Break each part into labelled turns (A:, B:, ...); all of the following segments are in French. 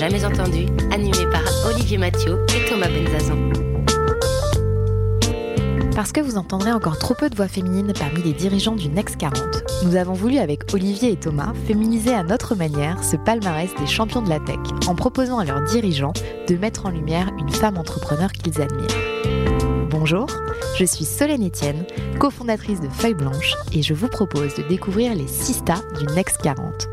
A: Jamais entendu, animé par Olivier Mathieu et Thomas Benzazan.
B: Parce que vous entendrez encore trop peu de voix féminines parmi les dirigeants du Next 40, nous avons voulu avec Olivier et Thomas féminiser à notre manière ce palmarès des champions de la tech en proposant à leurs dirigeants de mettre en lumière une femme entrepreneur qu'ils admirent. Bonjour, je suis Solène Etienne, cofondatrice de Feuille Blanche et je vous propose de découvrir les 6 stars du Next 40.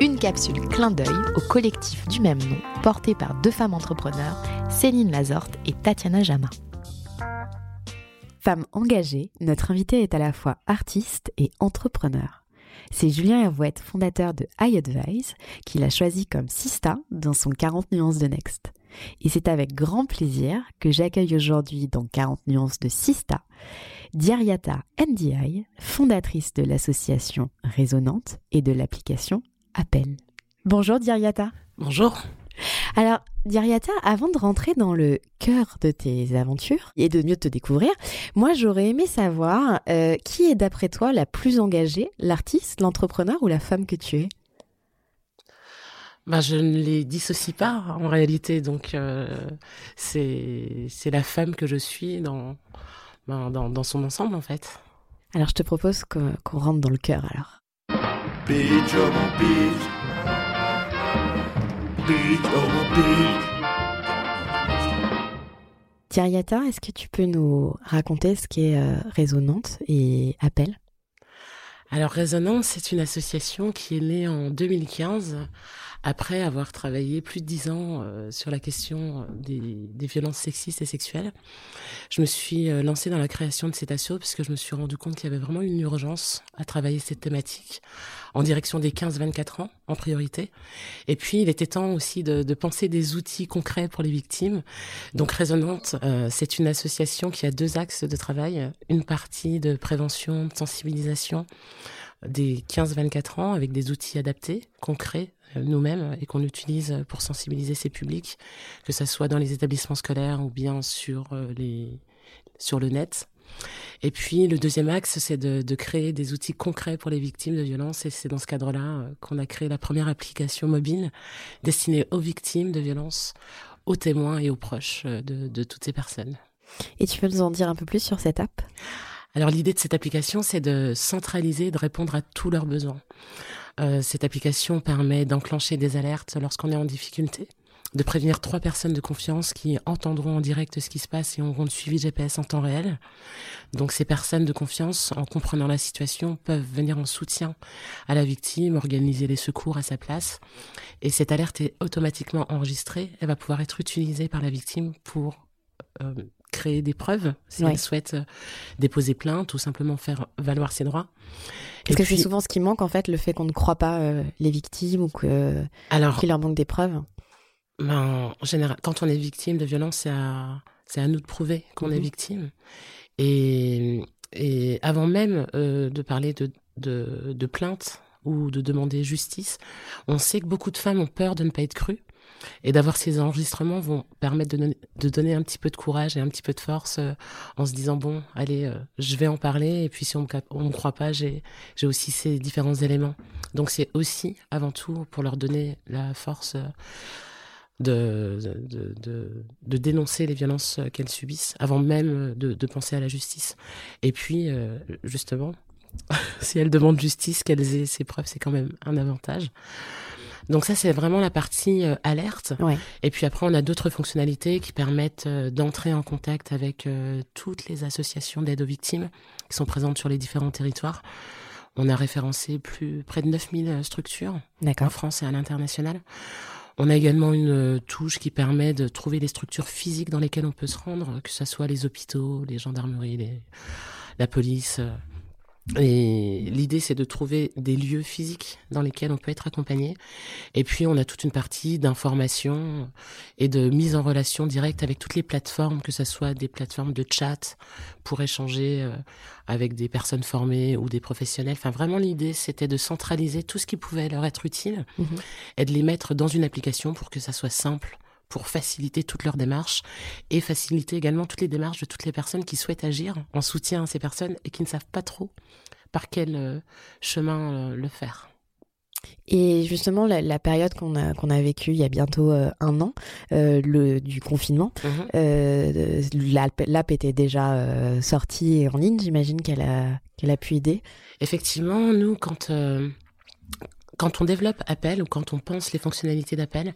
B: Une capsule clin d'œil au collectif du même nom porté par deux femmes entrepreneurs, Céline Lazorte et Tatiana Jama. Femme engagée, notre invitée est à la fois artiste et entrepreneur. C'est Julien Hervouette, fondateur de iAdvise, qui l'a choisi comme Sista dans son 40 nuances de Next. Et c'est avec grand plaisir que j'accueille aujourd'hui dans 40 nuances de Sista, Diariata NDI, fondatrice de l'association Résonante et de l'application Appel. Bonjour Diariata.
C: Bonjour.
B: Alors, Diariata, avant de rentrer dans le cœur de tes aventures et de mieux te découvrir, moi j'aurais aimé savoir euh, qui est d'après toi la plus engagée, l'artiste, l'entrepreneur ou la femme que tu es?
C: Bah, je ne les dissocie pas en réalité, donc euh, c'est c'est la femme que je suis dans, ben, dans, dans son ensemble en fait.
B: Alors je te propose qu'on rentre dans le cœur alors.
D: Beach over beach. Beach over beach.
B: Diariata, est-ce que tu peux nous raconter ce qu'est euh, Résonante et Appel?
C: Alors Résonance, c'est une association qui est née en 2015 après avoir travaillé plus de dix ans euh, sur la question des, des violences sexistes et sexuelles. Je me suis euh, lancée dans la création de asso parce que je me suis rendu compte qu'il y avait vraiment une urgence à travailler cette thématique en direction des 15-24 ans en priorité. Et puis il était temps aussi de, penser des outils concrets pour les victimes. Donc Résonante, euh, c'est une association qui a deux axes de travail. Une partie de prévention, de sensibilisation des 15-24 ans avec des outils adaptés, concrets euh, nous-mêmes et qu'on utilise pour sensibiliser ces publics, que ça soit dans les établissements scolaires ou bien sur euh, les sur le net. Et puis le deuxième axe, c'est de, créer des outils concrets pour les victimes de violences et c'est dans ce cadre-là euh, qu'on a créé la première application mobile destinée aux victimes de violences, aux témoins et aux proches de, de toutes ces personnes.
B: Et tu peux nous en dire un peu plus sur cette app?
C: Alors l'idée de cette application, c'est de centraliser, de répondre à tous leurs besoins. Euh, cette application permet d'enclencher des alertes lorsqu'on est en difficulté, de prévenir trois personnes de confiance qui entendront en direct ce qui se passe et auront le suivi GPS en temps réel. Donc ces personnes de confiance, en comprenant la situation, peuvent venir en soutien à la victime, organiser les secours à sa place. Et cette alerte est automatiquement enregistrée. Elle va pouvoir être utilisée par la victime pour euh, créer des preuves si
B: Ouais.
C: elle souhaite euh, déposer plainte ou simplement faire valoir ses droits.
B: Parce
C: Et
B: que
C: puis-
B: c'est souvent ce qui manque en fait, le fait qu'on ne croit pas euh, les victimes ou que-
C: Alors,
B: qu'il leur manque des preuves.
C: ben, en général, quand on est victime de violence, c'est à, c'est à nous de prouver qu'on est
B: Mhm.
C: victime. Et, et avant même euh, de parler de, de, de plainte ou de demander justice, on sait que beaucoup de femmes ont peur de ne pas être crues. Et d'avoir ces enregistrements vont permettre de, donner- de donner un petit peu de courage et un petit peu de force euh, en se disant bon, allez, euh, je vais en parler. Et puis si on on me croit pas, j'ai aussi ces différents éléments. Donc c'est aussi avant tout pour leur donner la force euh, de, de, de, de dénoncer les violences qu'elles subissent avant même de, penser à la justice. Et puis, justement, si elles demandent justice, qu'elles aient ces preuves, c'est quand même un avantage. Donc ça, c'est vraiment la partie euh, alerte.
B: Ouais.
C: Et puis après, on a d'autres fonctionnalités qui permettent euh, d'entrer en contact avec euh, toutes les associations d'aide aux victimes qui sont présentes sur les différents territoires. On a référencé plus près de 9000 structures en. France et à l'international. On a également une touche qui permet de trouver les structures physiques dans lesquelles on peut se rendre, que ce soit les hôpitaux, les gendarmeries, les- la police, Et l'idée, c'est de trouver des lieux physiques dans lesquels on peut être accompagné. Et puis, on a toute une partie d'information et de mise en relation directe avec toutes les plateformes, que ce soit des plateformes de chat pour échanger euh, avec des personnes formées ou des professionnels. Enfin, vraiment, l'idée, c'était de centraliser tout ce qui pouvait leur être utile
B: Mhm.
C: et de les mettre dans une application pour que ça soit simple pour faciliter toutes leurs démarches et faciliter également toutes les démarches de toutes les personnes qui souhaitent agir en soutien à ces personnes et qui ne savent pas trop par quel euh, chemin euh, le faire.
B: Et justement, la, la période qu'on a, qu'on a vécue il y a bientôt euh, un an, euh, le, du confinement,
C: Mhm.
B: euh, l'app, était déjà sortie et en ligne. J'imagine qu'elle a, qu'elle a pu aider.
C: Effectivement, nous, quand, quand on développe Appel ou quand on pense les fonctionnalités d'Appel,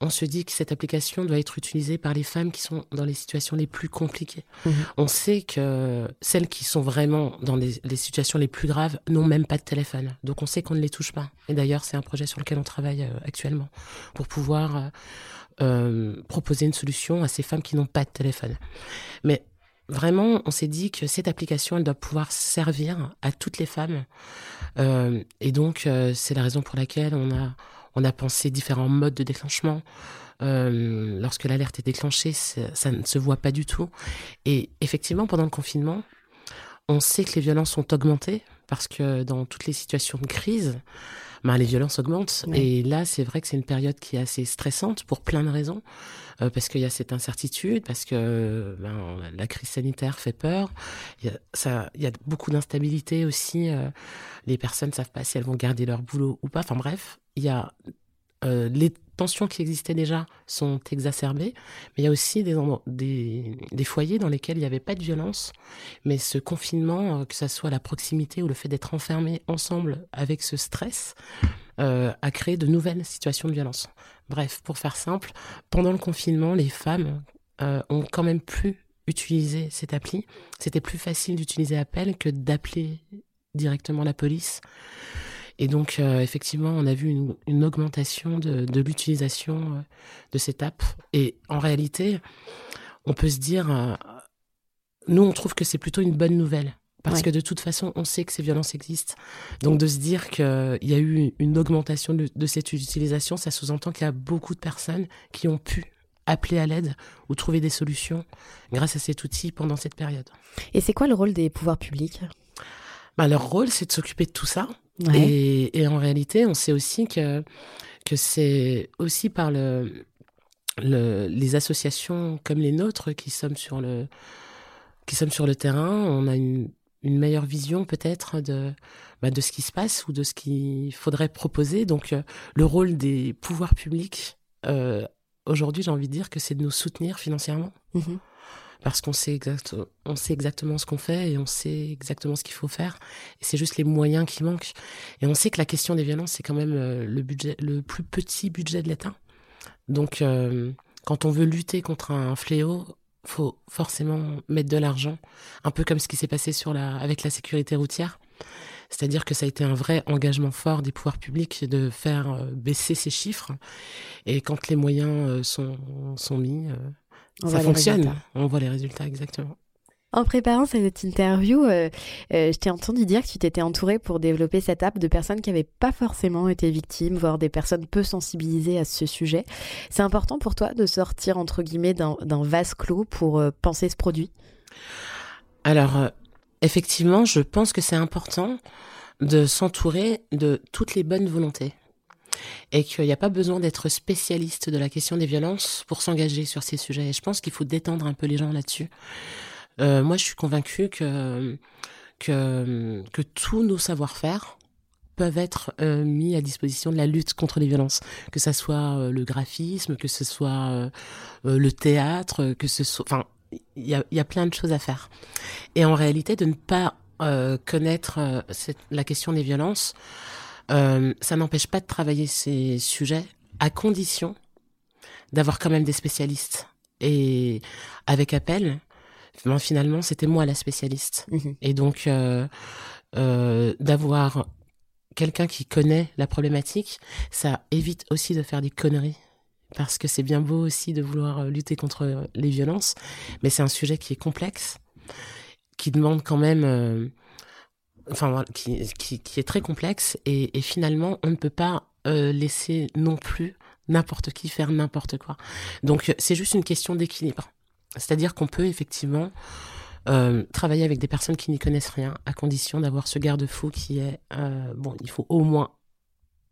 C: on se dit que cette application doit être utilisée par les femmes qui sont dans les situations les plus compliquées.
B: Mhm.
C: On sait que celles qui sont vraiment dans les, les situations les plus graves n'ont même pas de téléphone. Donc on sait qu'on ne les touche pas. Et d'ailleurs, c'est un projet sur lequel on travaille euh, actuellement pour pouvoir euh, euh, proposer une solution à ces femmes qui n'ont pas de téléphone. Mais vraiment, on s'est dit que cette application, elle doit pouvoir servir à toutes les femmes. Euh, et donc, euh, c'est la raison pour laquelle on a, on a pensé différents modes de déclenchement. Euh, lorsque l'alerte est déclenchée, ça ne se voit pas du tout. Et effectivement, pendant le confinement, on sait que les violences ont augmenté parce que dans toutes les situations de crise, ben, les violences augmentent. Et là, c'est vrai que c'est une période qui est assez stressante pour plein de raisons. Euh, parce qu'il y a cette incertitude, parce que ben, la crise sanitaire fait peur. Il y a, ça, il y a beaucoup d'instabilité aussi. euh, les personnes ne savent pas si elles vont garder leur boulot ou pas. Enfin bref, il y a euh, les tensions qui existaient déjà sont exacerbées, mais il y a aussi des, des, foyers dans lesquels il n'y avait pas de violence, mais ce confinement, euh, que ça soit la proximité ou le fait d'être enfermés ensemble avec ce stress, euh, a créé de nouvelles situations de violence. Bref, pour faire simple, pendant le confinement, les femmes ont quand même pu utiliser cette appli. C'était plus facile d'utiliser Appel que d'appeler directement la police. Et donc, euh, effectivement, on a vu une, une augmentation de, de l'utilisation euh, de cette app. Et en réalité, on peut se dire, euh, nous, on trouve que c'est plutôt une bonne nouvelle. Parce
B: Ouais.
C: que de toute façon, on sait que ces violences existent. Donc de se dire qu'il y a eu une augmentation de, de cette utilisation, ça sous-entend qu'il y a beaucoup de personnes qui ont pu appeler à l'aide ou trouver des solutions grâce à cet outil pendant cette période.
B: Et c'est quoi le rôle des pouvoirs publics?
C: Bah, leur rôle, c'est de s'occuper de tout ça.
B: Ouais.
C: Et, et en réalité, on sait aussi que, que c'est aussi par le, le, les associations comme les nôtres qui sommes sur le, qui sommes sur le terrain, on a une, une meilleure vision peut-être de, bah, de ce qui se passe ou de ce qu'il faudrait proposer. Donc euh, le rôle des pouvoirs publics, euh, aujourd'hui j'ai envie de dire que c'est de nous soutenir financièrement
B: Mhm.
C: Parce qu'on sait, exact, on sait exactement ce qu'on fait et on sait exactement ce qu'il faut faire. Et c'est juste les moyens qui manquent. Et on sait que la question des violences, c'est quand même euh, le, budget, le plus petit budget de l'État. Donc, euh, quand on veut lutter contre un fléau, faut forcément mettre de l'argent, un peu comme ce qui s'est passé avec la sécurité routière. C'est-à-dire que ça a été un vrai engagement fort des pouvoirs publics de faire euh, baisser ces chiffres. Et quand les moyens sont, mis,
B: On
C: ça
B: voit les
C: fonctionne.
B: résultats.
C: On voit les résultats exactement.
B: En préparant cette interview, euh, euh, je t'ai entendu dire que tu t'étais entouré pour développer cette app de personnes qui n'avaient pas forcément été victimes, voire des personnes peu sensibilisées à ce sujet. C'est important pour toi de sortir, entre guillemets, d'un d'un vase clos pour euh, penser ce produit?
C: Alors, euh, effectivement, je pense que c'est important de s'entourer de toutes les bonnes volontés. Et qu'il n'y a pas besoin d'être spécialiste de la question des violences pour s'engager sur ces sujets. Et je pense qu'il faut détendre un peu les gens là-dessus. Euh, moi, je suis convaincue que, que, tous nos savoir-faire peuvent être euh, mis à disposition de la lutte contre les violences, que ça soit euh, le graphisme, que ce soit le théâtre, que ce soit, enfin, il y a, y a plein de choses à faire. Et en réalité, de ne pas connaître la question des violences, euh, ça n'empêche pas de travailler ces sujets à condition d'avoir quand même des spécialistes. Et avec Appel, ben, finalement, c'était moi la spécialiste.
B: Mhm.
C: Et donc, euh, euh, d'avoir quelqu'un qui connaît la problématique, ça évite aussi de faire des conneries. Parce que c'est bien beau aussi de vouloir euh, lutter contre les violences, mais c'est un sujet qui est complexe, qui demande quand même euh, enfin, qui, qui, qui, est très complexe et, et, finalement, on ne peut pas euh, laisser non plus n'importe qui faire n'importe quoi. Donc, c'est juste une question d'équilibre. C'est-à-dire qu'on peut effectivement euh, travailler avec des personnes qui n'y connaissent rien, à condition d'avoir ce garde-fou qui est, euh, bon, il faut au moins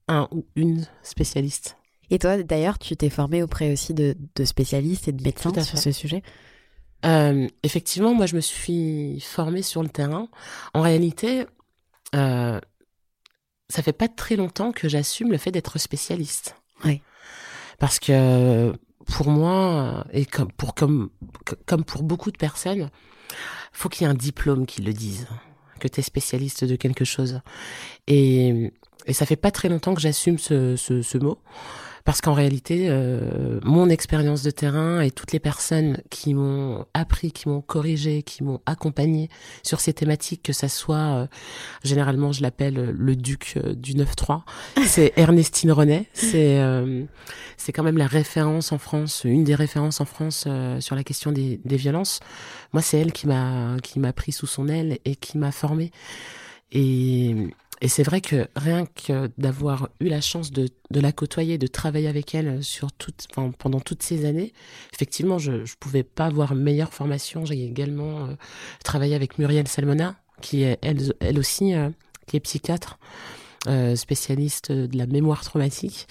C: un ou une spécialiste.
B: Et toi, d'ailleurs, tu t'es formé auprès aussi de, de, spécialistes et de médecins sur ce sujet?
C: Euh, Effectivement, moi, je me suis formée sur le terrain. En réalité, euh, ça fait pas très longtemps que j'assume le fait d'être spécialiste.
B: Oui.
C: Parce que pour moi, et comme pour, comme, comme pour beaucoup de personnes, faut qu'il y ait un diplôme qui le dise, que tu es spécialiste de quelque chose. Et, et ça fait pas très longtemps que j'assume ce, ce, ce mot. Parce qu'en réalité, euh, mon expérience de terrain et toutes les personnes qui m'ont appris, qui m'ont corrigé, qui m'ont accompagné sur ces thématiques, que ça soit, euh, généralement je l'appelle le duc euh, du 9-3, c'est Ernestine Renet, c'est euh, c'est quand même la référence en France, une des références en France euh, sur la question des, des violences. Moi, c'est elle qui m'a qui m'a pris sous son aile et qui m'a formée. Et et c'est vrai que rien que d'avoir eu la chance de, de, la côtoyer, de travailler avec elle sur toute, enfin, pendant toutes ces années, effectivement, je ne pouvais pas avoir meilleure formation. J'ai également euh, travaillé avec Muriel Salmona, qui est elle, elle aussi, euh, qui est psychiatre, euh, spécialiste de la mémoire traumatique.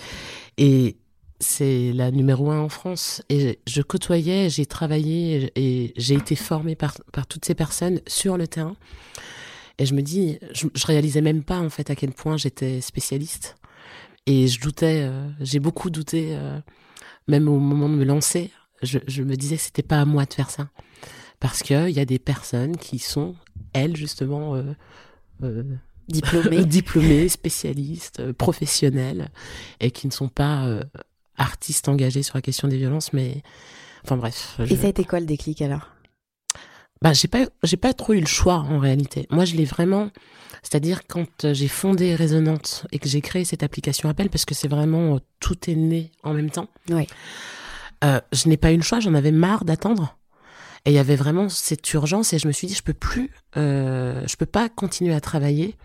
C: Et c'est la numéro un en France. Et je côtoyais, j'ai travaillé et j'ai été formée par, par toutes ces personnes sur le terrain. Et je me dis, je, je réalisais même pas en fait à quel point j'étais spécialiste. Et je doutais, euh, j'ai beaucoup douté, euh, même au moment de me lancer. Je, je me disais que c'était pas à moi de faire ça, parce que il y a des personnes qui sont elles justement euh,
B: diplômées,
C: diplômées, spécialistes, professionnelles, et qui ne sont pas artistes engagés sur la question des violences, mais enfin bref.
B: Je... Et ça a été quoi le déclic alors?
C: Bah, j'ai pas, j'ai pas trop eu le choix en réalité. Moi, je l'ai vraiment, c'est-à-dire quand j'ai fondé Résonante et que j'ai créé cette application Appel, parce que c'est vraiment tout est né en même temps.
B: Oui.
C: Euh, je n'ai pas eu le choix. J'en avais marre d'attendre. Et il y avait vraiment cette urgence et je me suis dit je peux plus, euh, je peux pas continuer à travailler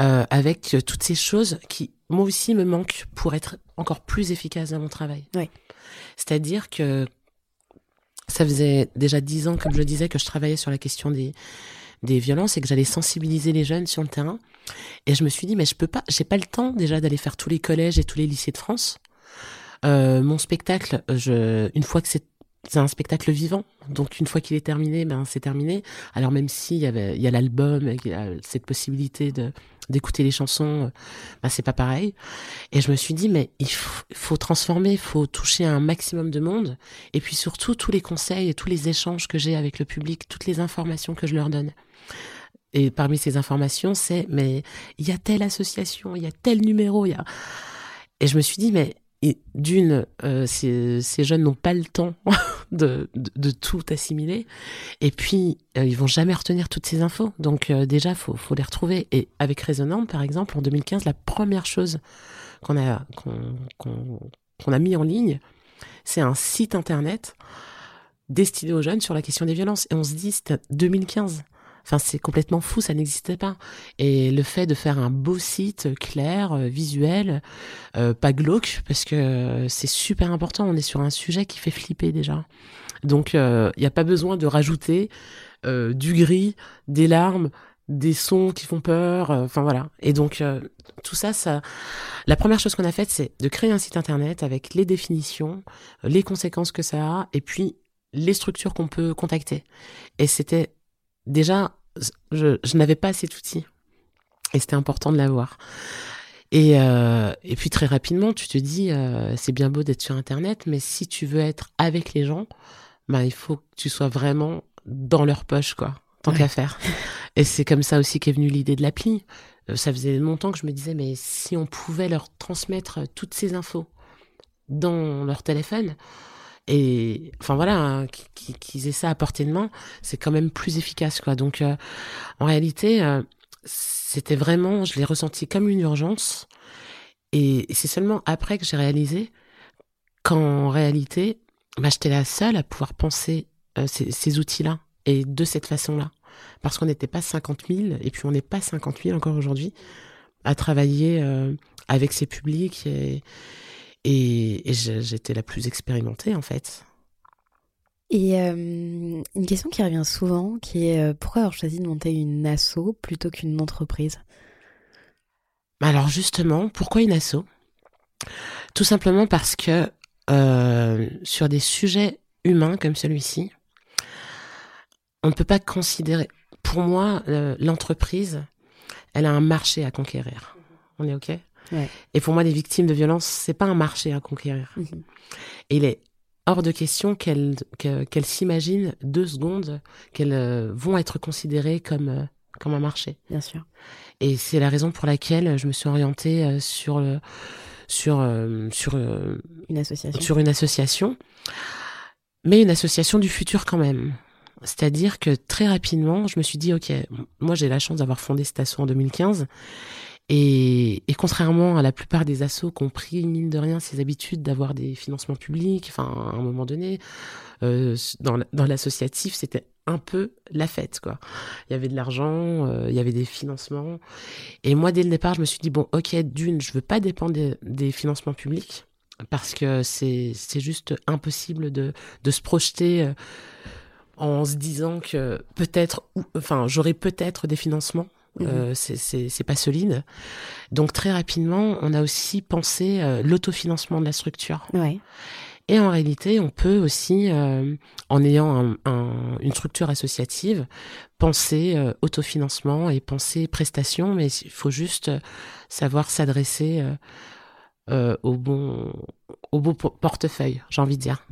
C: euh, avec toutes ces choses qui moi aussi me manquent pour être encore plus efficace dans mon travail.
B: Oui.
C: C'est-à-dire que ça faisait déjà dix ans, comme je disais, que je travaillais sur la question des, des violences et que j'allais sensibiliser les jeunes sur le terrain. Et je me suis dit, mais je peux pas, j'ai pas le temps déjà d'aller faire tous les collèges et tous les lycées de France. Euh, mon spectacle, une fois que c'est c'est un spectacle vivant, donc une fois qu'il est terminé, ben c'est terminé. Alors même y avait, il y a l'album, il y a cette possibilité de d'écouter les chansons, ben c'est pas pareil. Et je me suis dit mais il faut, faut transformer, il faut toucher un maximum de monde, et puis surtout tous les conseils et tous les échanges que j'ai avec le public, toutes les informations que je leur donne. Et parmi ces informations, c'est mais il y a telle association, il y a tel numéro, il y a et je me suis dit mais et d'une, euh, ces, ces, jeunes n'ont pas le temps de, de, de, tout assimiler. Et puis, euh, ils vont jamais retenir toutes ces infos. Donc, euh, déjà, faut, faut les retrouver. Et avec Résonante, par exemple, en 2015, la première chose qu'on a, qu'on, qu'on, a mis en ligne, c'est un site internet destiné aux jeunes sur la question des violences. Et on se dit, c'était 2015. Enfin, c'est complètement fou, ça n'existait pas. Et le fait de faire un beau site clair, euh, visuel, euh, pas glauque, parce que c'est super important. On est sur un sujet qui fait flipper déjà. Donc, il euh, n'y a pas besoin de rajouter euh, du gris, des larmes, des sons qui font peur. Enfin voilà. Et donc, tout ça, ça. La première chose qu'on a faite, c'est de créer un site internet avec les définitions, les conséquences que ça a, et puis les structures qu'on peut contacter. Et c'était déjà, je, je n'avais pas assez d'outils. Et c'était important de l'avoir. Et, euh, et puis très rapidement, tu te dis, euh, c'est bien beau d'être sur Internet, mais si tu veux être avec les gens, bah, il faut que tu sois vraiment dans leur poche, quoi, tant ouais. qu'à faire. Et c'est comme ça aussi qu'est venue l'idée de l'appli. Euh, ça faisait longtemps que je me disais, mais si on pouvait leur transmettre toutes ces infos dans leur téléphone, et enfin voilà hein, qu'ils qu aient ça à portée de main c'est quand même plus efficace quoi donc euh, en réalité euh, c'était vraiment je l'ai ressenti comme une urgence et c'est seulement après que j'ai réalisé qu'en réalité bah, j'étais la seule à pouvoir penser euh, ces, outils là et de cette façon là parce qu'on n'était pas 50 000, et puis on n'est pas 50 000 encore aujourd'hui, à travailler avec ces publics. Et, j'étais la plus expérimentée, en fait.
B: Et euh, une question qui revient souvent, qui est euh, pourquoi avoir choisi de monter une asso plutôt qu'une entreprise?
C: Alors justement, pourquoi une asso? Tout simplement parce que euh, sur des sujets humains comme celui-ci, on ne peut pas considérer. Pour moi, l'entreprise, elle a un marché à conquérir. On est ok? Et pour moi, les victimes de violence, c'est pas un marché à conquérir. Mhm. il est hors de question qu'elles qu'elles s'imaginent deux secondes qu'elles euh, vont être considérées comme euh, comme un marché.
B: Bien sûr.
C: Et c'est la raison pour laquelle je me suis orientée euh, sur le sur sur
B: une association.
C: Sur une association, mais une association du futur quand même. C'est-à-dire que très rapidement, je me suis dit, ok, moi j'ai la chance d'avoir fondé cette asso en 2015, et, et, contrairement à la plupart des assos qui ont pris, mine de rien, ces habitudes d'avoir des financements publics, enfin, à un moment donné, euh, dans, l'associatif, c'était un peu la fête, quoi. Il y avait de l'argent, euh, il y avait des financements. Et moi, dès le départ, je me suis dit, bon, ok, d'une, je veux pas dépendre des, financements publics, parce que c'est juste impossible de, de se projeter euh, en se disant que peut-être, enfin, j'aurai peut-être des financements euh, mhm. c'est pas solide. Donc très rapidement, on a aussi pensé euh, l'autofinancement de la structure. Et en réalité, on peut aussi, euh, en ayant une structure associative, penser autofinancement et penser prestation, mais il faut juste savoir s'adresser au bon au bon portefeuille, j'ai envie de dire.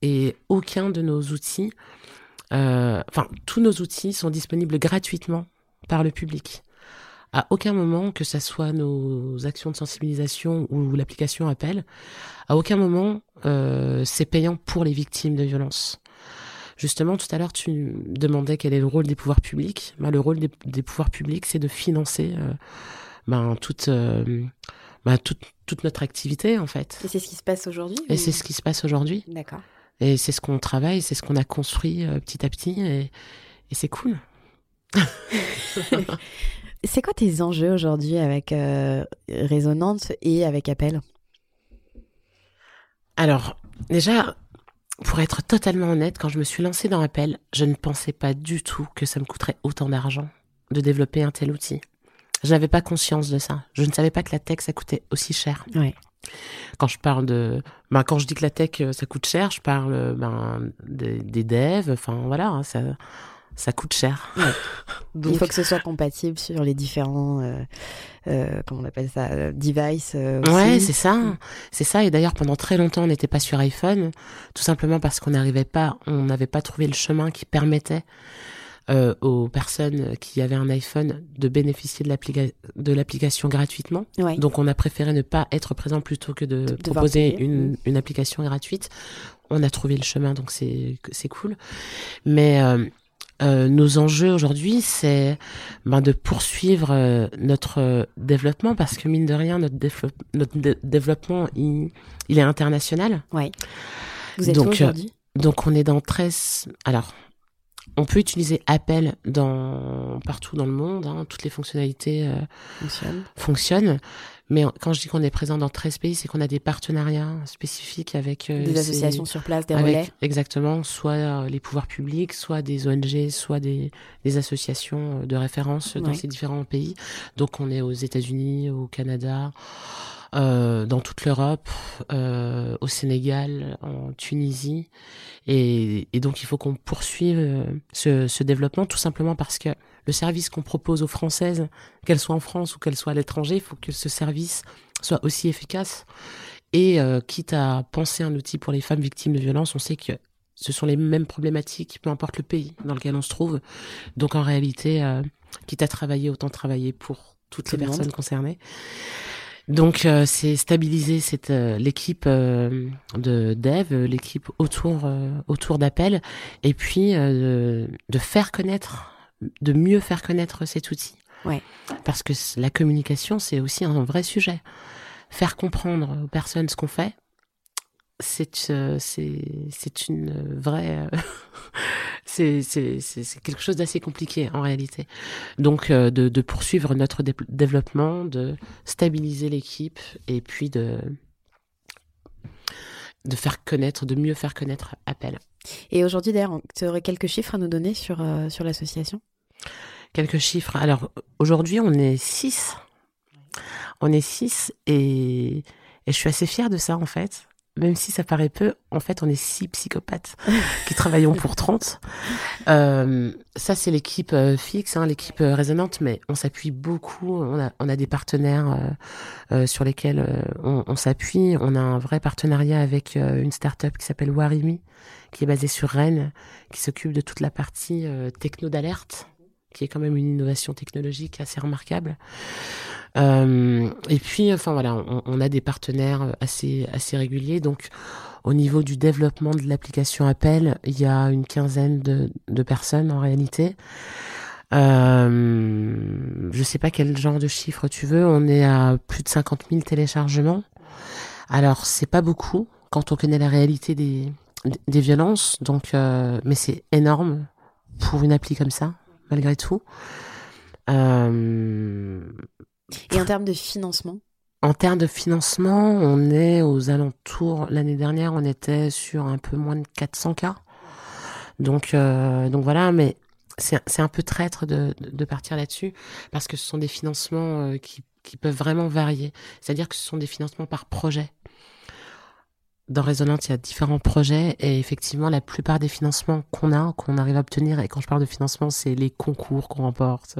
C: Et aucun de nos outils, enfin tous nos outils sont disponibles gratuitement par le public. À aucun moment, que ce soit nos actions de sensibilisation ou l'application appel, à aucun moment euh, c'est payant pour les victimes de violences. Justement, tout à l'heure, tu demandais quel est le rôle des pouvoirs publics. Ben, le rôle des, pouvoirs publics, c'est de financer euh, ben, toute, euh, ben, toute, toute, notre activité, en fait.
B: Et c'est ce qui se passe aujourd'hui
C: Et c'est ce qui se passe aujourd'hui.
B: D'accord.
C: Et c'est ce qu'on travaille, c'est ce qu'on a construit petit à petit, et, et c'est cool.
B: c'est quoi tes enjeux aujourd'hui avec euh, Résonante et avec Appel?
C: Alors, déjà, pour être totalement honnête, quand je me suis lancée dans Appel, je ne pensais pas du tout que ça me coûterait autant d'argent de développer un tel outil. Je n'avais pas conscience de ça. Je ne savais pas que la tech, ça coûtait aussi cher. Quand je parle de, ben, quand je dis que la tech, euh, ça coûte cher, je parle ben, des, des devs, enfin voilà, hein, ça, ça coûte cher.
B: Il faut que ce soit compatible sur les différents, euh, euh, comment on appelle ça, euh, devices.
C: ouais, c'est ça, c'est ça. Et d'ailleurs, pendant très longtemps, on n'était pas sur iPhone, tout simplement parce qu'on n'arrivait pas, on n'avait pas trouvé le chemin qui permettait aux personnes qui avaient un iPhone de bénéficier de l'application gratuitement. Donc, on a préféré ne pas être présent plutôt que de, proposer une, une, application gratuite. On a trouvé le chemin, donc c'est c'est cool. Mais euh, nos enjeux aujourd'hui, c'est ben, de poursuivre euh, notre développement parce que mine de rien, notre, notre développement, il, est international.
B: Oui. Vous êtes donc, euh, aujourd'hui?
C: Donc on est dans 13... Alors, on peut utiliser Apple dans partout dans le monde, hein, toutes les fonctionnalités fonctionnent. fonctionnent. Mais quand je dis qu'on est présent dans 13 pays, c'est qu'on a des partenariats spécifiques avec
B: euh, des associations sur place, des relais.
C: Exactement, soit euh, les pouvoirs publics, soit des ONG, soit des, des associations de référence dans ces différents pays. Donc on est aux États-Unis, au Canada, euh, dans toute l'Europe, euh, au Sénégal, en Tunisie. Et, et donc il faut qu'on poursuive euh, ce, ce, développement tout simplement parce que le service qu'on propose aux Françaises, qu'elles soient en France ou qu'elles soient à l'étranger, il faut que ce service soit aussi efficace. Et euh, quitte à penser un outil pour les femmes victimes de violences, on sait que ce sont les mêmes problématiques, peu importe le pays dans lequel on se trouve. Donc en réalité, euh, quitte à travailler, autant travailler pour toutes les personnes concernées. Donc euh, c'est stabiliser cette euh, l'équipe euh, de dev, l'équipe autour autour d'Appel, et puis de, de, faire connaître, de mieux faire connaître cet outil.
B: Ouais.
C: Parce que la communication c'est aussi un vrai sujet. Faire comprendre aux personnes ce qu'on fait, c'est c'est c'est une vraie c'est c'est c'est quelque chose d'assez compliqué en réalité. Donc de, de poursuivre notre développement, de stabiliser l'équipe et puis de de faire connaître, de mieux faire connaître Appel.
B: Et aujourd'hui, d'ailleurs, tu aurais quelques chiffres à nous donner sur, euh, sur l'association?
C: Quelques chiffres. Alors, aujourd'hui, on est six. On est six et, et je suis assez fière de ça, en fait même si ça paraît peu, en fait, on est six psychopathes qui travaillons pour 30. Euh, ça, c'est l'équipe euh, fixe, hein, l'équipe euh, résonante, mais on s'appuie beaucoup. On a, on a des partenaires euh, sur lesquels on, on s'appuie. On a un vrai partenariat avec une start-up qui s'appelle Warimi, qui est basée sur Rennes, qui s'occupe de toute la partie techno d'alerte, qui est quand même une innovation technologique assez remarquable. Euh, et puis, enfin voilà, on, a des partenaires assez assez réguliers. Donc, au niveau du développement de l'application Appel, il y a une quinzaine de, de personnes en réalité. Euh, je sais pas quel genre de chiffre tu veux. On est à plus de 50 000 téléchargements. Alors, c'est pas beaucoup quand on connaît la réalité des des violences. Donc, euh, mais c'est énorme pour une appli comme ça, malgré tout. Euh,
B: et en termes de financement?
C: En termes de financement, on est aux alentours. L'année dernière, on était sur un peu moins de 400 cas. Donc, euh, donc voilà, mais c'est un peu traître de, de partir là-dessus parce que ce sont des financements euh, qui, qui peuvent vraiment varier. C'est-à-dire que ce sont des financements par projet dans Résonance, il y a différents projets et effectivement, la plupart des financements qu'on a, qu'on arrive à obtenir, et quand je parle de financement, c'est les concours qu'on remporte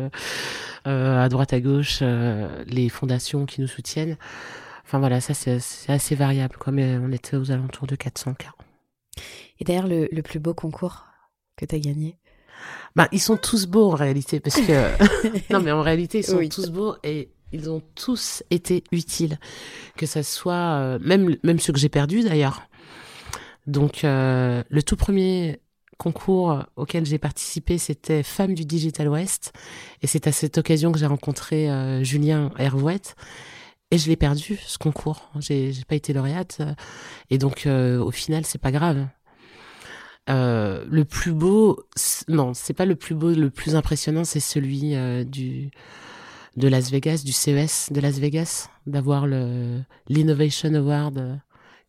C: euh, à droite, à gauche, euh, les fondations qui nous soutiennent. Enfin voilà, ça c'est assez variable, quoi, mais on était aux alentours de 400 cas.
B: Et d'ailleurs, le, le, plus beau concours que tu as gagné?
C: Bah, ils sont tous beaux en réalité, parce que non, mais en réalité, ils sont tous beaux et ils ont tous été utiles, que ce soit euh, même même ceux que j'ai perdus d'ailleurs. Donc euh, le tout premier concours auquel j'ai participé, c'était Femmes du Digital West, et c'est à cette occasion que j'ai rencontré euh, Julien Hervouette. Et je l'ai perdu ce concours. J'ai j'ai pas été lauréate, et donc au final c'est pas grave. le plus beau, non, c'est pas le plus beau, le plus impressionnant, c'est celui du de Las Vegas, du CES de Las Vegas, d'avoir le l'Innovation Award euh,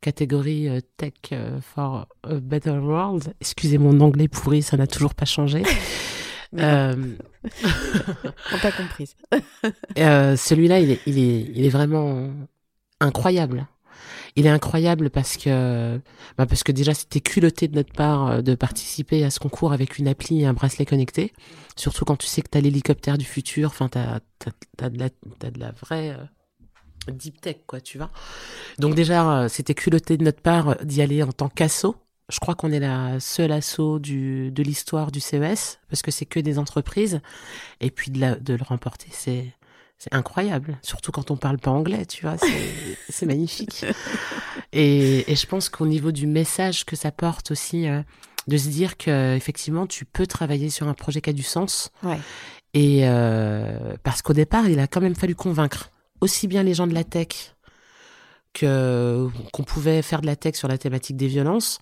C: catégorie euh, Tech euh, for a Better World. Excusez mon anglais pourri, ça n'a toujours pas changé.
B: euh... On t'a comprise.
C: Celui-là, il est, il, est, il est vraiment incroyable il est incroyable parce que bah parce que déjà c'était culotté de notre part euh, de participer à ce concours avec une appli et un bracelet connecté. Surtout quand tu sais que tu as l'hélicoptère du futur enfin tu as, de la t'as de la vraie euh, deep tech quoi tu vois. Donc déjà euh, c'était culotté de notre part d'y aller en tant qu'asso je crois qu'on est la seule asso du, de l'histoire du CES parce que c'est que des entreprises. Et puis de, la, de le remporter c'est c'est incroyable, surtout quand on parle pas anglais, tu vois, c'est magnifique. Et, et, je pense qu'au niveau du message que ça porte aussi, euh, de se dire que effectivement tu peux travailler sur un projet qui a du sens.
B: Ouais.
C: Et euh, parce qu'au départ, il a quand même fallu convaincre aussi bien les gens de la tech que qu'on pouvait faire de la tech sur la thématique des violences,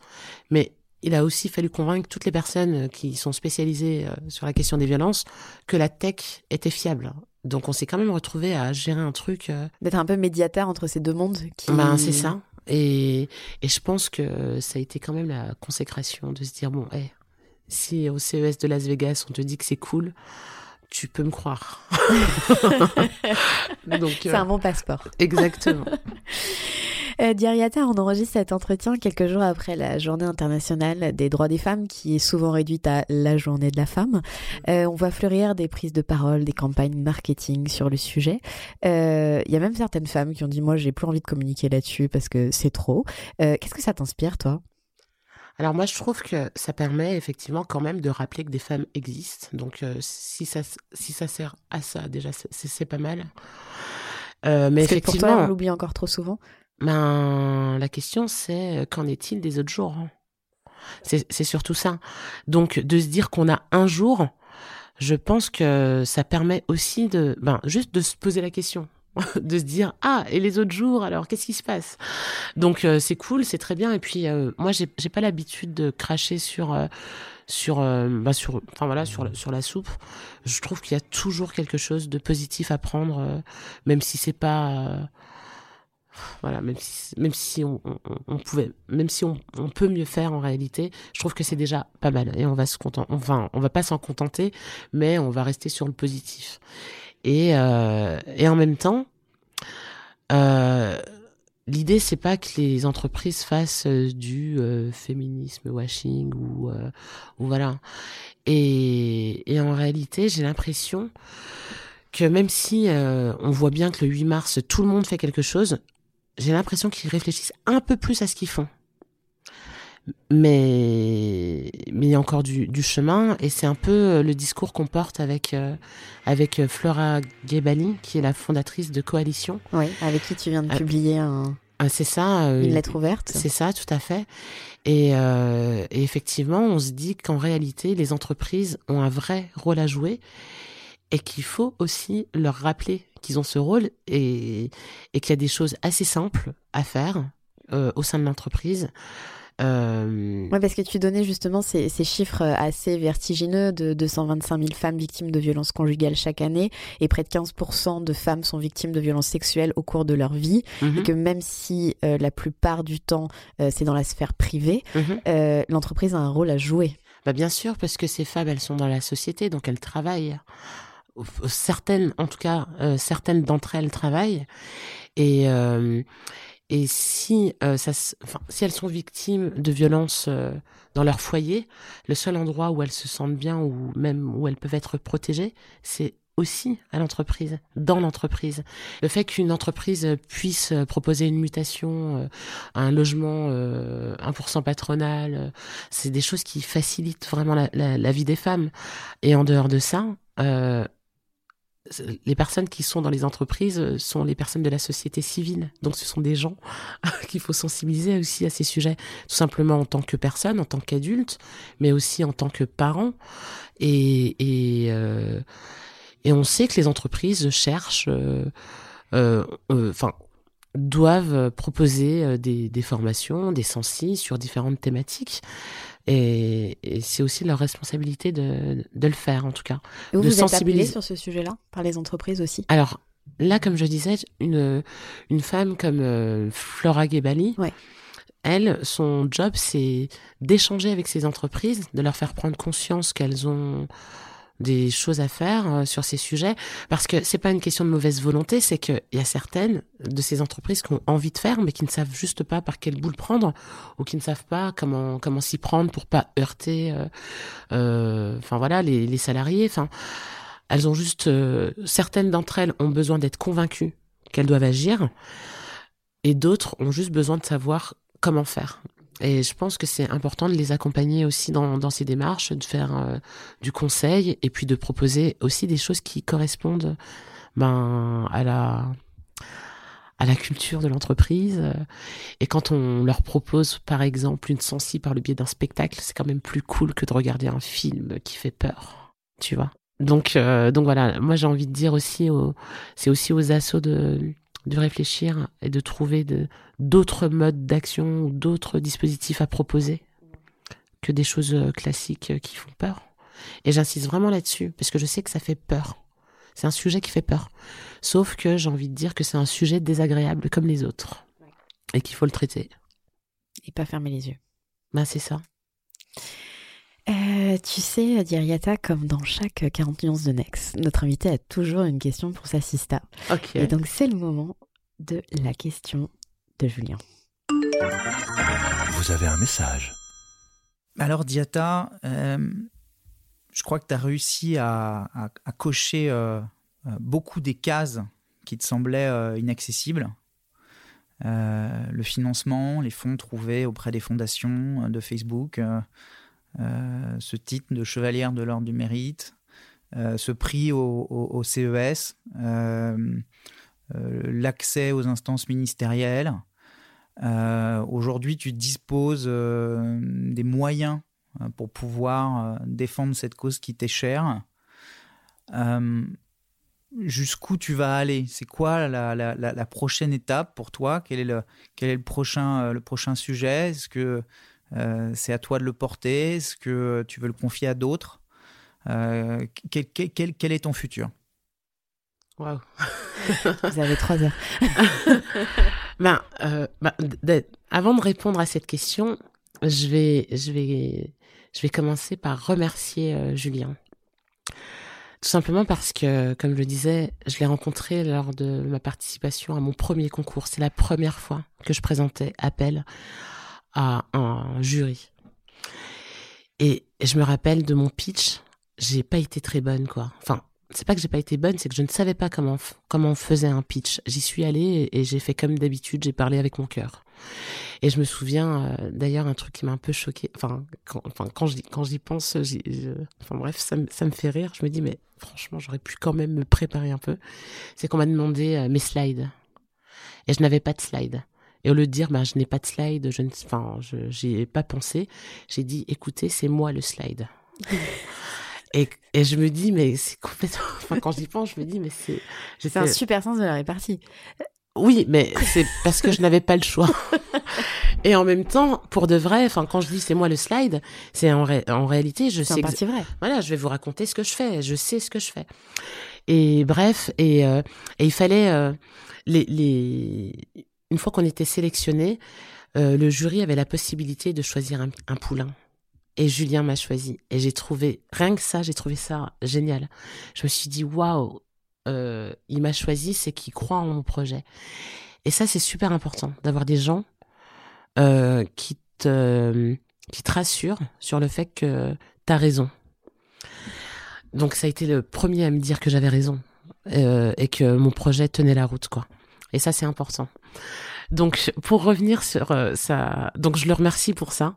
C: mais il a aussi fallu convaincre toutes les personnes qui sont spécialisées euh, sur la question des violences que la tech était fiable donc on s'est quand même retrouvé à gérer un truc. Euh,
B: D'être un peu médiateur entre ces deux mondes. Qui...
C: Ben c'est ça. Et, et je pense que ça a été quand même la consécration de se dire bon, hey, si au CES de Las Vegas on te dit que c'est cool, tu peux me croire.
B: Donc c'est un euh, bon passeport.
C: Exactement.
B: Euh, Diariata, on enregistre cet entretien quelques jours après la journée internationale des droits des femmes, qui est souvent réduite à la journée de la femme. Euh, on voit fleurir des prises de parole, des campagnes marketing sur le sujet. Il euh, y a même certaines femmes qui ont dit, moi, j'ai plus envie de communiquer là-dessus parce que c'est trop. Euh, Qu'est-ce que ça t'inspire, toi?
C: Alors moi je trouve que ça permet effectivement quand même de rappeler que des femmes existent. Donc euh, si ça si ça sert à ça déjà c'est pas mal.
B: Euh, mais effectivement, que pour toi, on l'oublie encore trop souvent.
C: Ben, la question c'est euh, qu'en est-il des autres jours hein? C'est surtout ça. Donc de se dire qu'on a un jour, je pense que ça permet aussi de, ben, juste de se poser la question. de se dire ah et les autres jours alors qu'est-ce qui se passe? Donc euh, c'est cool c'est très bien et puis euh, moi j'ai j'ai pas l'habitude de cracher sur euh, sur bah, sur enfin voilà sur sur la soupe je trouve qu'il y a toujours quelque chose de positif à prendre même si c'est pas voilà même si même si on, pouvait même si on, peut mieux faire en réalité je trouve que c'est déjà pas mal et on va se contenter on va pas s'en contenter mais on va rester sur le positif et, euh, et en même temps, euh, l'idée c'est pas que les entreprises fassent euh, du féminisme washing ou, ou voilà. Et, et en réalité, j'ai l'impression que même si on voit bien que le 8 mars tout le monde fait quelque chose, j'ai l'impression qu'ils réfléchissent un peu plus à ce qu'ils font mais mais il y a encore du, du chemin et c'est un peu euh, le discours qu'on porte avec euh, avec euh, Flora Gebali qui est la fondatrice de Coalition.
B: Oui, avec qui tu viens de publier un
C: ah, c'est ça
B: une lettre ouverte.
C: C'est ça, tout à fait. Et, euh, et effectivement, on se dit qu'en réalité, les entreprises ont un vrai rôle à jouer et qu'il faut aussi leur rappeler qu'ils ont ce rôle et, et qu'il y a des choses assez simples à faire euh, au sein de l'entreprise
B: euh... Oui, parce que tu donnais justement ces, ces, chiffres assez vertigineux de 225 000 femmes victimes de violences conjugales chaque année et près de 15% de femmes sont victimes de violences sexuelles au cours de leur vie mmh. et que même si euh, la plupart du temps euh, c'est dans la sphère privée, mmh. euh, l'entreprise a un rôle à jouer.
C: Bah bien sûr, parce que ces femmes, elles sont dans la société, donc elles travaillent. Certaines, en tout cas, euh, certaines d'entre elles travaillent. Et, euh, et si, euh, ça, enfin, si elles sont victimes de violences euh, dans leur foyer, le seul endroit où elles se sentent bien ou même où elles peuvent être protégées, c'est aussi à l'entreprise, dans l'entreprise. Le fait qu'une entreprise puisse proposer une mutation, euh, un logement euh, 1% patronal, euh, c'est des choses qui facilitent vraiment la, la, la, vie des femmes. Et en dehors de ça, euh, les personnes qui sont dans les entreprises euh, sont les personnes de la société civile. Donc ce sont des gens qu'il faut sensibiliser aussi à ces sujets, tout simplement en tant que personne, en tant qu'adulte, mais aussi en tant que parent. Et, et, euh, et on sait que les entreprises cherchent, euh, euh, euh enfin, doivent proposer des, des formations, des sensis sur différentes thématiques. Et, et c'est aussi leur responsabilité de, de, le faire, en tout cas.
B: Et vous,
C: de
B: vous sensibiliser sur ce sujet-là, par les entreprises aussi?
C: Alors, là, comme je disais, une, une femme comme euh, Flora Gebali,
B: ouais.
C: elle, son job, c'est d'échanger avec ces entreprises, de leur faire prendre conscience qu'elles ont des choses à faire euh, sur ces sujets. Parce que c'est pas une question de mauvaise volonté c'est qu'il y a certaines de ces entreprises qui ont envie de faire mais qui ne savent juste pas par quelle boule prendre ou qui ne savent pas comment comment s'y prendre pour pas heurter euh, euh, enfin voilà les, les salariés. Enfin elles ont juste euh, certaines d'entre elles ont besoin d'être convaincues qu'elles doivent agir et d'autres ont juste besoin de savoir comment faire et je pense que c'est important de les accompagner aussi dans, dans ces démarches, de faire euh, du conseil et puis de proposer aussi des choses qui correspondent ben, à la à la culture de l'entreprise. Et quand on leur propose, par exemple, une sensi par le biais d'un spectacle, c'est quand même plus cool que de regarder un film qui fait peur, tu vois. Donc, euh, donc voilà, moi j'ai envie de dire aussi, c'est aussi aux assauts de de réfléchir et de trouver d'autres modes d'action ou d'autres dispositifs à proposer que des choses euh, classiques euh, qui font peur. Et j'insiste vraiment là-dessus, parce que je sais que ça fait peur. C'est un sujet qui fait peur. Sauf que j'ai envie de dire que c'est un sujet désagréable comme les autres. Et qu'il faut le traiter.
B: Et pas fermer les yeux.
C: Ben, c'est ça.
B: Euh, tu sais, Diriata, comme dans chaque 40 nuances de Nex, notre invité a toujours une question pour sa sista.
C: Okay.
B: Et donc, c'est le moment de la question de Julien.
D: Vous avez un message.
E: Alors, Diata, euh, je crois que tu as réussi à, à, à cocher euh, beaucoup des cases qui te semblaient euh, inaccessibles. Euh, le financement, les fonds trouvés auprès des fondations de Facebook, euh, ce titre de chevalière de l'ordre du mérite, euh, ce prix au CES, euh, l'accès aux instances ministérielles. Aujourd'hui, tu disposes des moyens pour pouvoir défendre cette cause qui t'est chère. jusqu'où tu vas aller? C'est quoi la, la, la, prochaine étape pour toi? Quel est, le, quel est le, prochain, le prochain sujet? Est-ce que c'est à toi de le porter Est-ce que tu veux le confier à d'autres? Quel, quel, quel, est ton futur?
C: Waouh
B: Vous avez trois heures.
C: ben, ben avant de répondre à cette question, je vais, je vais, je vais commencer par remercier euh, Julien. Tout simplement parce que, comme je le disais, je l'ai rencontré lors de ma participation à mon premier concours. C'est la première fois que je présentais appel à un jury. Et je me rappelle de mon pitch, j'ai pas été très bonne, quoi. Enfin, c'est pas que j'ai pas été bonne, c'est que je ne savais pas comment comment on faisait un pitch. J'y suis allée et j'ai fait comme d'habitude, j'ai parlé avec mon cœur. Et je me souviens euh, d'ailleurs un truc qui m'a un peu choqué. Enfin, quand, quand j'y pense, enfin bref, ça, ça me fait rire. Je me dis mais franchement, j'aurais pu quand même me préparer un peu. C'est qu'on m'a demandé euh, mes slides et je n'avais pas de slides. Et au lieu de dire, bah, je n'ai pas de slides, je enfin, j'y ai pas pensé, j'ai dit, écoutez, c'est moi le slide. Et, et je me dis, mais c'est complètement. Enfin, quand j'y pense, je me dis, mais c'est.
B: C'est un super sens de la répartie.
C: Oui, mais c'est parce que je n'avais pas le choix. Et en même temps, pour de vrai, enfin, quand je dis c'est moi le slide, c'est en, en réalité, je sais.
B: C'est vrai.
C: Voilà, je vais vous raconter ce que je fais. Je sais ce que je fais. Et bref, et, euh, et il fallait euh, les, les, une fois qu'on était sélectionné, euh, le jury avait la possibilité de choisir un, poulain. Et Julien m'a choisi. Et j'ai trouvé, rien que ça, j'ai trouvé ça génial. Je me suis dit, waouh, euh, il m'a choisi, c'est qu'il croit en mon projet. Et ça, c'est super important d'avoir des gens euh, qui te qui te rassurent sur le fait que tu as raison. Donc ça a été le premier à me dire que j'avais raison et que mon projet tenait la route, quoi. Et ça, c'est important. Donc pour revenir sur euh, ça, donc je le remercie pour ça.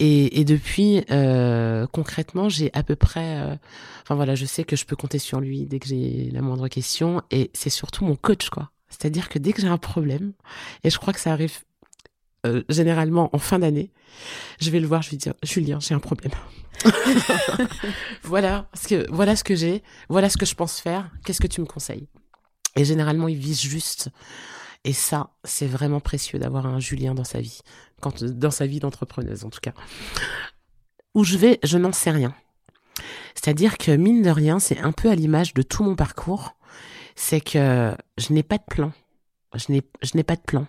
C: Et, et depuis, euh, concrètement, j'ai à peu près, euh, enfin voilà, je sais que je peux compter sur lui dès que j'ai la moindre question, et c'est surtout mon coach, quoi. C'est-à-dire que dès que j'ai un problème, et je crois que ça arrive euh, généralement en fin d'année, je vais le voir, je vais dire Julien, j'ai un problème. voilà, ce que voilà ce que j'ai, voilà ce que je pense faire. Qu'est-ce que tu me conseilles? Et généralement, il vise juste et ça, c'est vraiment précieux d'avoir un Julien dans sa vie, dans sa vie d'entrepreneuse en tout cas. Où je vais, je n'en sais rien. C'est-à-dire que mine de rien, c'est un peu à l'image de tout mon parcours, c'est que je n'ai pas de plan. Je n'ai, pas de plan.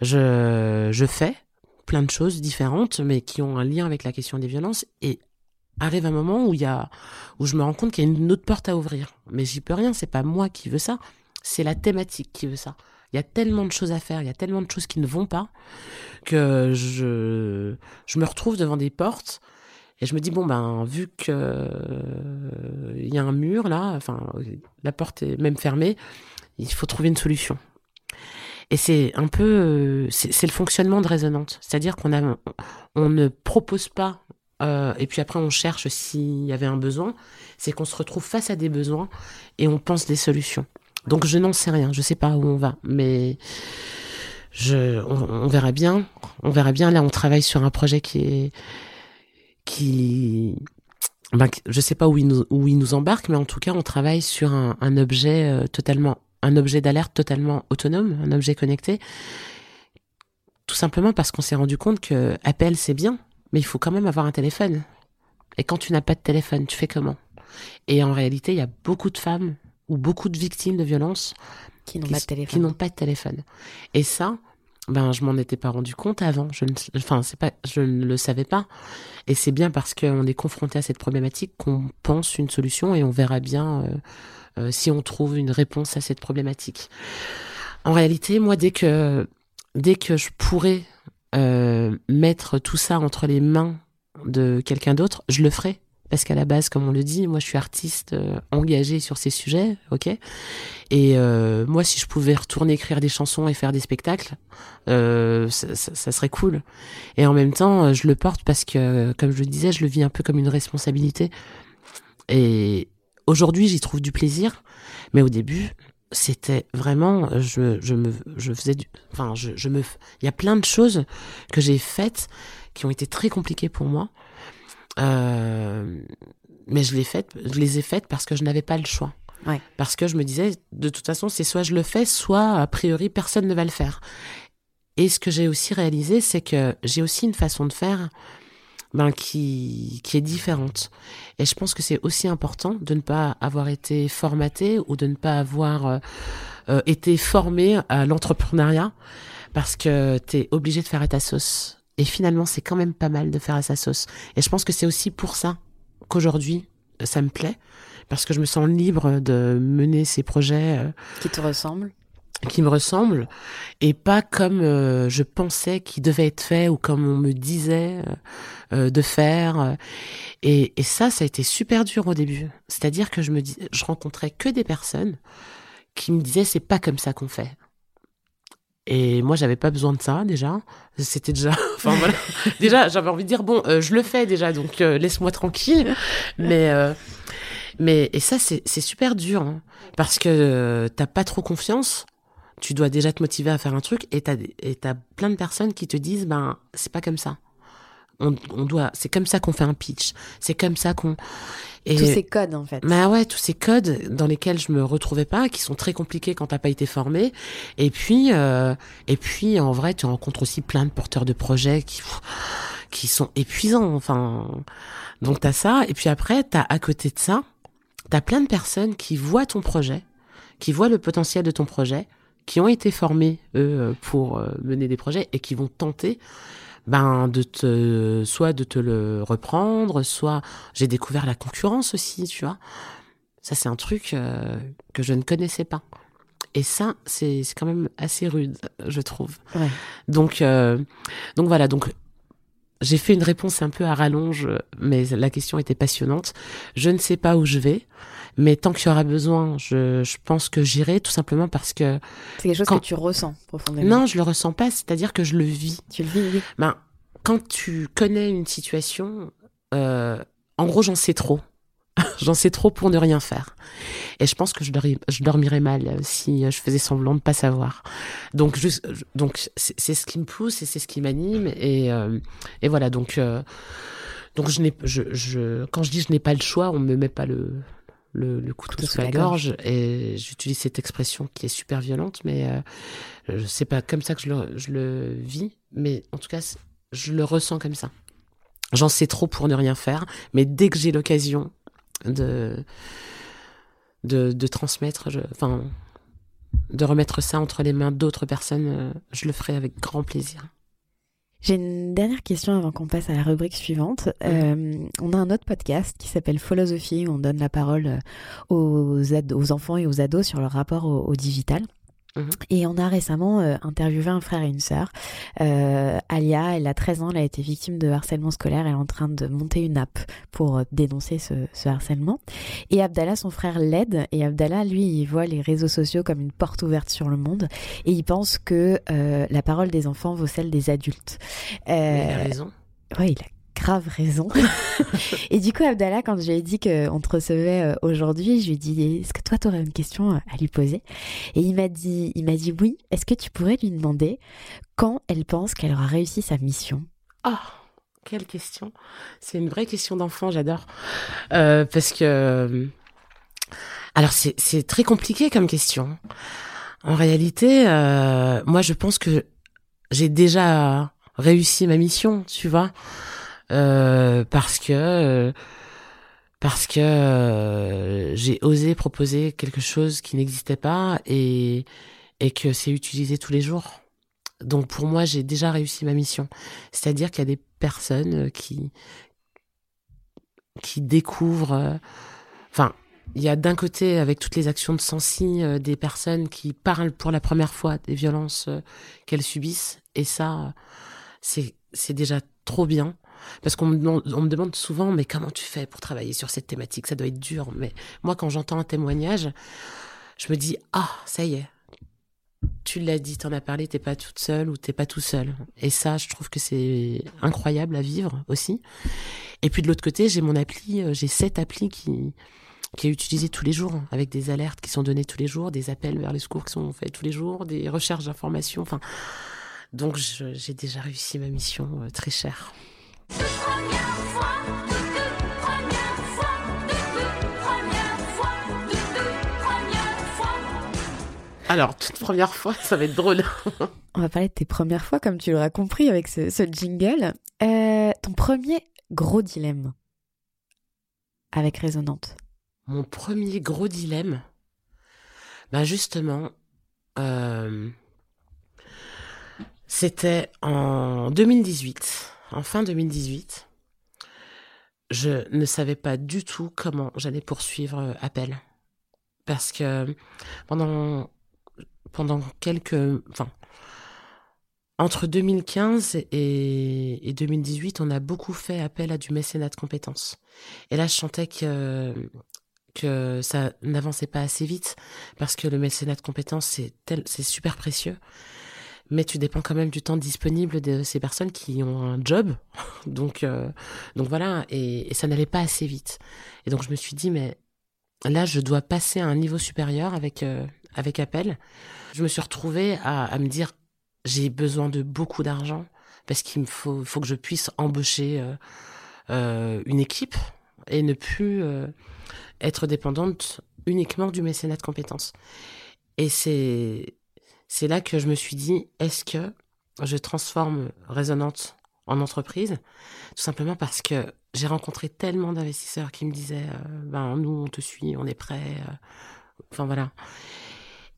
C: Je, je fais plein de choses différentes, mais qui ont un lien avec la question des violences et arrive un moment où y a, où je me rends compte qu'il y a une autre porte à ouvrir. Mais j'y peux rien, c'est pas moi qui veux ça, c'est la thématique qui veut ça. Il y a tellement de choses à faire, il y a tellement de choses qui ne vont pas que je, je me retrouve devant des portes et je me dis bon ben vu que euh, il y a un mur là, enfin la porte est même fermée, il faut trouver une solution. Et c'est un peu c'est le fonctionnement de résonante, c'est-à-dire qu'on on ne propose pas euh, et puis après on cherche s'il y avait un besoin, c'est qu'on se retrouve face à des besoins et on pense des solutions. Donc je n'en sais rien, je sais pas où on va, mais je, on, verra bien. On verra bien. Là, on travaille sur un projet qui est, qui, ben, je sais pas où il nous, embarque, mais en tout cas, on travaille sur un, un objet euh, totalement, un objet d'alerte totalement autonome, un objet connecté. Tout simplement parce qu'on s'est rendu compte que appel c'est bien, mais il faut quand même avoir un téléphone. Et quand tu n'as pas de téléphone, tu fais comment? Et en réalité, il y a beaucoup de femmes ou beaucoup de victimes de violences
B: qui n'ont pas de téléphone.
C: Qui n'ont pas de téléphone. Et ça, ben je m'en étais pas rendu compte avant. Je ne, enfin c'est pas, je ne le savais pas. Et c'est bien parce qu'on est confronté à cette problématique qu'on pense une solution et on verra bien euh, euh, si on trouve une réponse à cette problématique. En réalité, moi dès que dès que je pourrais euh, mettre tout ça entre les mains de quelqu'un d'autre, je le ferai parce qu'à la base, comme on le dit, moi je suis artiste euh, engagée sur ces sujets, ok? Et euh, moi, si je pouvais retourner écrire des chansons et faire des spectacles, euh, ça, ça, serait cool. Et en même temps, je le porte parce que, comme je le disais, je le vis un peu comme une responsabilité. Et aujourd'hui, j'y trouve du plaisir, mais au début, c'était vraiment, je, je me, je faisais du, enfin, je, je me, il y a plein de choses que j'ai faites qui ont été très compliquées pour moi euh, mais je, les faites, je les ai faites parce que je n'avais pas le choix.
B: Ouais.
C: Parce que je me disais, de toute façon, c'est soit je le fais, soit a priori personne ne va le faire. Et ce que j'ai aussi réalisé, c'est que j'ai aussi une façon de faire ben, qui, qui est différente. Et je pense que c'est aussi important de ne pas avoir été formaté ou de ne pas avoir euh, euh, été formé à l'entrepreneuriat parce que tu es obligé de faire à ta sauce. Et finalement, c'est quand même pas mal de faire à sa sauce. Et je pense que c'est aussi pour ça qu'aujourd'hui, ça me plaît, parce que je me sens libre de mener ces projets. euh,
B: Qui te ressemble
C: qui me ressemblent et pas comme euh, je pensais qu'il devait être fait ou comme on me disait euh, euh, de faire. Et, et ça, ça a été super dur au début. C'est-à-dire que je me dis, je rencontrais que des personnes qui me disaient c'est pas comme ça qu'on fait. Et moi, j'avais pas besoin de ça déjà. C'était déjà, enfin voilà. déjà, j'avais envie de dire bon, euh, je le fais déjà, donc euh, laisse-moi tranquille. Mais euh, mais et ça, c'est c'est super dur hein, parce que euh, t'as pas trop confiance. Tu dois déjà te motiver à faire un truc et t'as et t'as plein de personnes qui te disent ben c'est pas comme ça. On, on doit, c'est comme ça qu'on fait un pitch. C'est comme ça qu'on. Et
B: Tous ces codes, en fait.
C: bah ouais, tous ces codes dans lesquels je me retrouvais pas, qui sont très compliqués quand t'as pas été formé. Et puis, euh, et puis en vrai, tu rencontres aussi plein de porteurs de projets qui qui sont épuisants. Enfin, donc t'as ça. Et puis après, t'as à côté de ça, t'as plein de personnes qui voient ton projet, qui voient le potentiel de ton projet, qui ont été formés eux pour euh, mener des projets et qui vont tenter ben de te soit de te le reprendre soit j'ai découvert la concurrence aussi tu vois. Ça c'est un truc euh, que je ne connaissais pas. Et ça c'est quand même assez rude je trouve.
B: Ouais.
C: donc euh, donc voilà donc j'ai fait une réponse un peu à rallonge mais la question était passionnante. Je ne sais pas où je vais mais tant qu'il y aura besoin je, je pense que j'irai tout simplement parce que
B: C'est quelque chose
C: Quand-
B: que tu ressens profondément.
C: non je le ressens pas c'est-à-dire que je le vis
B: Tu le vis, oui.
C: ben, quand tu connais une situation, euh, en gros, j'en sais trop. j'en sais trop pour ne rien faire. Et je pense que je, dormi- je dormirais mal euh, si euh, je faisais semblant de pas savoir. Donc, je- donc c'est c'est ce qui me pousse et c'est ce qui m'anime. Et, euh, et voilà. Donc, euh, donc je n'ai, je, je, quand je dis je n'ai pas le choix, on me met pas le le, le couteau,
B: Couteau
C: sous la gorge. Et j'utilise cette expression qui est super violente, mais euh, je sais pas comme ça que je le, je le vis. Mais en tout cas, je le ressens comme ça. J'en sais trop pour ne rien faire, mais dès que j'ai l'occasion de, de, de transmettre, je- enfin, de remettre ça entre les mains d'autres personnes, euh, je le ferai avec grand plaisir.
B: J'ai une dernière question avant qu'on passe à la rubrique suivante. Euh, on a un autre podcast qui s'appelle Philosophie où on donne la parole euh, aux, ados- aux enfants et aux ados sur leur rapport au, au digital.
C: Mhm.
B: Et on a récemment euh, interviewé un frère et une sœur. Euh, Alia, elle a 13 ans, elle a été victime de harcèlement scolaire. Elle est en train de monter une app pour euh, dénoncer ce, ce harcèlement. Et Abdallah, son frère, l'aide. Et Abdallah, lui, il voit les réseaux sociaux comme une porte ouverte sur le monde. Et il pense que euh, la parole des enfants vaut celle des adultes.
C: Mais il a
B: Euh,
C: raison.
B: Ouais, il a grave raison. et du coup, Abdallah, quand je lui ai dit qu'on te recevait euh, aujourd'hui, je lui ai dit Est-ce que toi, tu aurais une question euh, à lui poser? Et il m'a dit, il m'a dit Oui. Est-ce que tu pourrais lui demander quand elle pense qu'elle aura réussi sa mission?
C: Ah, quelle question. C'est une vraie question d'enfant, j'adore. Euh, parce que... Alors, c'est c'est très compliqué comme question. En réalité, euh, moi, je pense que j'ai déjà réussi ma mission, tu vois. Euh, parce que... euh, parce que euh, j'ai osé proposer quelque chose qui n'existait pas et, et que c'est utilisé tous les jours. Donc pour moi, j'ai déjà réussi ma mission. C'est-à-dire qu'il y a des personnes qui qui découvrent. Enfin, il y a d'un côté, avec toutes les actions de Sensi, des personnes qui parlent pour la première fois des violences qu'elles subissent, et ça, c'est déjà trop bien. Parce qu'on me, demande, souvent, mais comment tu fais pour travailler sur cette thématique? Ça doit être dur. Mais moi, quand j'entends un témoignage, je me dis, ah, ça y est, tu l'as dit, t'en as parlé, t'es pas toute seule ou t'es pas tout seul. Et ça, je trouve que c'est incroyable à vivre aussi. Et puis de l'autre côté, j'ai mon appli, euh, j'ai cette appli qui qui est utilisée tous les jours, avec des alertes qui sont données tous les jours, des appels vers les secours qui sont faits tous les jours, des recherches d'informations. Enfin, donc j'ai déjà réussi ma mission euh, très chère. Alors, toute première fois, ça va être drôle.
B: On va parler de tes premières fois, comme tu l'auras compris avec ce, ce jingle. Euh, ton premier gros dilemme avec Résonante.
C: Mon premier gros dilemme, bah justement, euh, c'était en 2018, en fin 2018. Je ne savais pas du tout comment j'allais poursuivre euh, Appel. Parce que pendant, pendant quelques. Enfin, entre 2015 et, et 2018, on a beaucoup fait appel à du mécénat de compétences. Et là, je sentais que, que ça n'avançait pas assez vite parce que le mécénat de compétences, c'est super précieux. Mais tu dépends quand même du temps disponible de ces personnes qui ont un job. Donc, euh, donc voilà. Et, ça n'allait pas assez vite. Et donc, je me suis dit, mais là, je dois passer à un niveau supérieur avec, euh, avec appel. Je me suis retrouvée à, à me dire, j'ai besoin de beaucoup d'argent parce qu'il me faut, faut que je puisse embaucher euh, euh, une équipe et ne plus euh, être dépendante uniquement du mécénat de compétences. Et c'est c'est là que je me suis dit est-ce que je transforme Résonante en entreprise? Tout simplement parce que j'ai rencontré tellement d'investisseurs qui me disaient euh, ben nous on te suit, on est prêt. euh. Enfin voilà.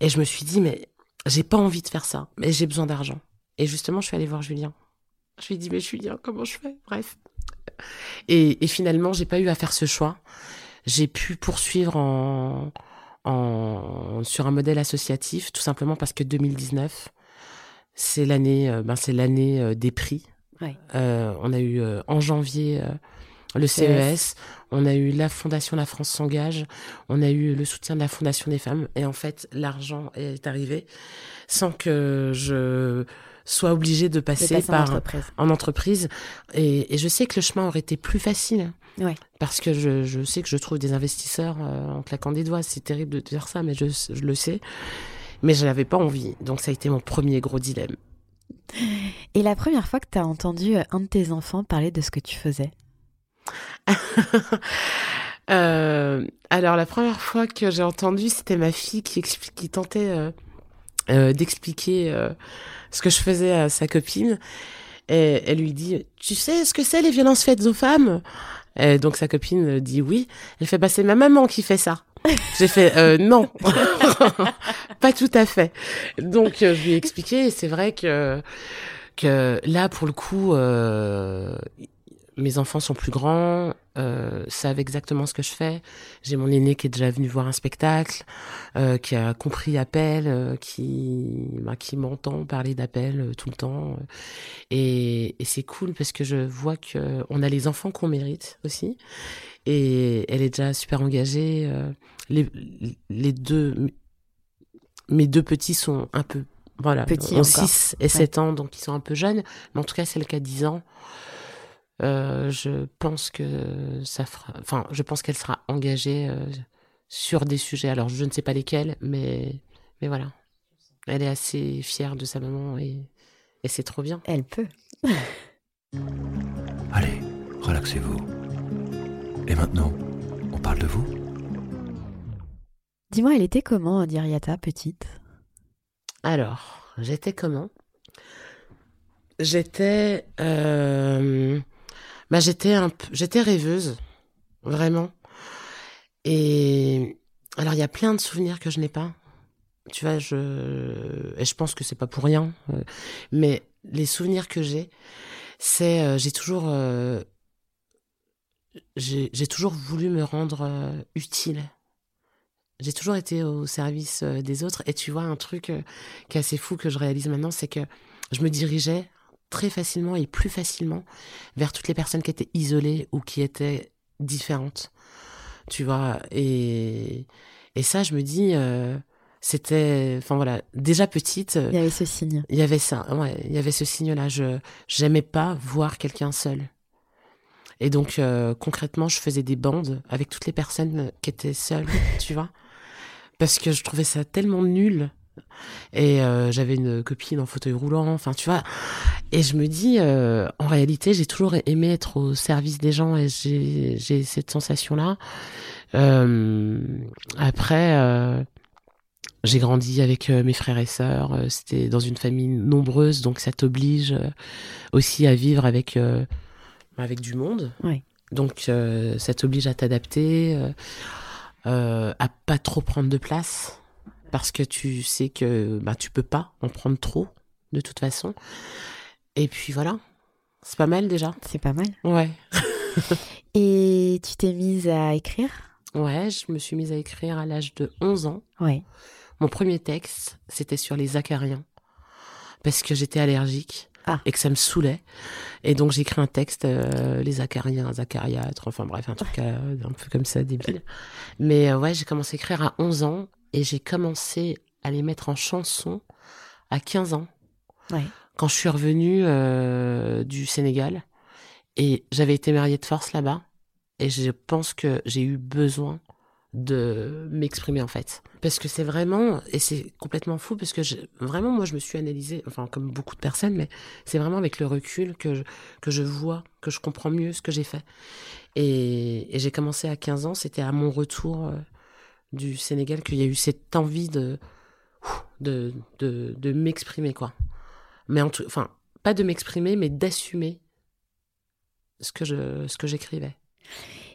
C: Et je me suis dit mais j'ai pas envie de faire ça, mais j'ai besoin d'argent. Et justement, je suis allée voir Julien. Je lui ai dit, mais Julien, comment je fais? Bref. Et, et finalement, j'ai pas eu à faire ce choix. J'ai pu poursuivre en, en, sur un modèle associatif, tout simplement parce que 2019, c'est l'année, euh, ben c'est l'année euh, des prix.
B: Ouais.
C: Euh, on a eu euh, en janvier euh, le CES, on a eu la Fondation La France s'engage, on a eu le soutien de la Fondation des femmes, et en fait, l'argent est arrivé sans que je sois obligée de
B: De
C: passer
B: passer en
C: par
B: entreprise.
C: en entreprise. Et, et je sais que le chemin aurait été plus facile.
B: Ouais.
C: Parce que je, je sais que je trouve des investisseurs euh, en claquant des doigts. C'est terrible de dire ça, mais je, je le sais. Mais je n'avais pas envie. Donc ça a été mon premier gros dilemme.
B: Et la première fois que tu as entendu euh, un de tes enfants parler de ce que tu faisais?
C: Euh, alors la première fois que j'ai entendu, c'était ma fille qui, qui tentait euh, euh, d'expliquer euh, ce que je faisais à sa copine. Et elle lui dit, tu sais ce que c'est les violences faites aux femmes? Et donc sa copine dit oui. Elle fait, bah c'est ma maman qui fait ça. J'ai fait, euh, non, pas tout à fait. Donc euh, je lui ai expliqué. C'est vrai que que là pour le coup, euh, mes enfants sont plus grands, euh, savent exactement ce que je fais. J'ai mon aîné qui est déjà venu voir un spectacle, euh, qui a compris appel, euh, qui, bah, qui m'entend parler d'appel euh, tout le temps. Et, et c'est cool parce que je vois que on a les enfants qu'on mérite aussi. Et elle est déjà super engagée. euh, les, les deux, mes deux petits sont un peu, voilà,
B: Petits
C: ont
B: encore.
C: 6 et 7 ans, donc ils sont un peu jeunes. Mais en tout cas, celle qui a 10 ans, euh, je pense que ça fera, enfin, je pense qu'elle sera engagée euh, sur des sujets. Alors, je ne sais pas lesquels, mais, mais voilà. Elle est assez fière de sa maman et, et c'est trop bien.
B: Elle peut.
D: Allez, relaxez-vous. Et maintenant, on parle de vous
B: Dis-moi, elle était comment, Diriata, petite?
C: Alors, j'étais comment? J'étais, euh, bah j'étais un, j'étais rêveuse, vraiment. Et alors il y a plein de souvenirs que je n'ai pas. Tu vois, je et je pense que c'est pas pour rien. euh, mais les souvenirs que j'ai, c'est euh, j'ai toujours euh, j'ai toujours voulu me rendre utile. J'ai toujours été au service des autres. Et tu vois, un truc qui est assez fou que je réalise maintenant, c'est que je me dirigeais très facilement et plus facilement vers toutes les personnes qui étaient isolées ou qui étaient différentes. Tu vois, et, et ça, je me dis, euh, c'était, enfin voilà, déjà petite, euh,
B: Il y avait ce signe.
C: il y avait ça, ouais, il y avait ce signe-là. Je j'aimais pas voir quelqu'un seul. Et donc euh, concrètement, je faisais des bandes avec toutes les personnes qui étaient seules, tu vois, parce que je trouvais ça tellement nul. Et euh, j'avais une copine en fauteuil roulant, enfin tu vois. Et je me dis, euh, en réalité, j'ai toujours aimé être au service des gens et j'ai cette sensation-là. Euh, après, euh, j'ai grandi avec mes frères et sœurs. C'était dans une famille nombreuse, donc ça t'oblige aussi à vivre avec avec du monde.
B: Oui.
C: Donc ça t'oblige à t'adapter, à pas trop prendre de place parce que tu sais que bah tu peux pas en prendre trop de toute façon. Et puis voilà, c'est pas mal déjà.
B: C'est pas mal.
C: Ouais.
B: Et tu t'es mise à écrire?
C: Ouais, je me suis mise à écrire à l'âge de 11 ans.
B: Ouais.
C: Mon premier texte, c'était sur les acariens. Parce que j'étais allergique
B: ah.
C: et que ça me saoulait. Et donc j'ai écrit un texte, euh, les acariens, acariâtres, enfin bref, un truc euh, un peu comme ça, débile. Mais euh, ouais, j'ai commencé à écrire à 11 ans et j'ai commencé à les mettre en chanson à 15 ans.
B: Ouais.
C: Quand je suis revenue du Sénégal et j'avais été mariée de force là-bas. Et je pense que j'ai eu besoin de m'exprimer en fait. Parce que c'est vraiment, et c'est complètement fou, parce que vraiment moi je me suis analysée, enfin comme beaucoup de personnes, mais c'est vraiment avec le recul que je, que je vois, que je comprends mieux ce que j'ai fait. Et, j'ai commencé à 15 ans, c'était à mon retour euh, du Sénégal qu'il y a eu cette envie de, de, de, de m'exprimer quoi. Mais en tout, enfin, pas de m'exprimer, mais d'assumer ce que je ce que j'écrivais.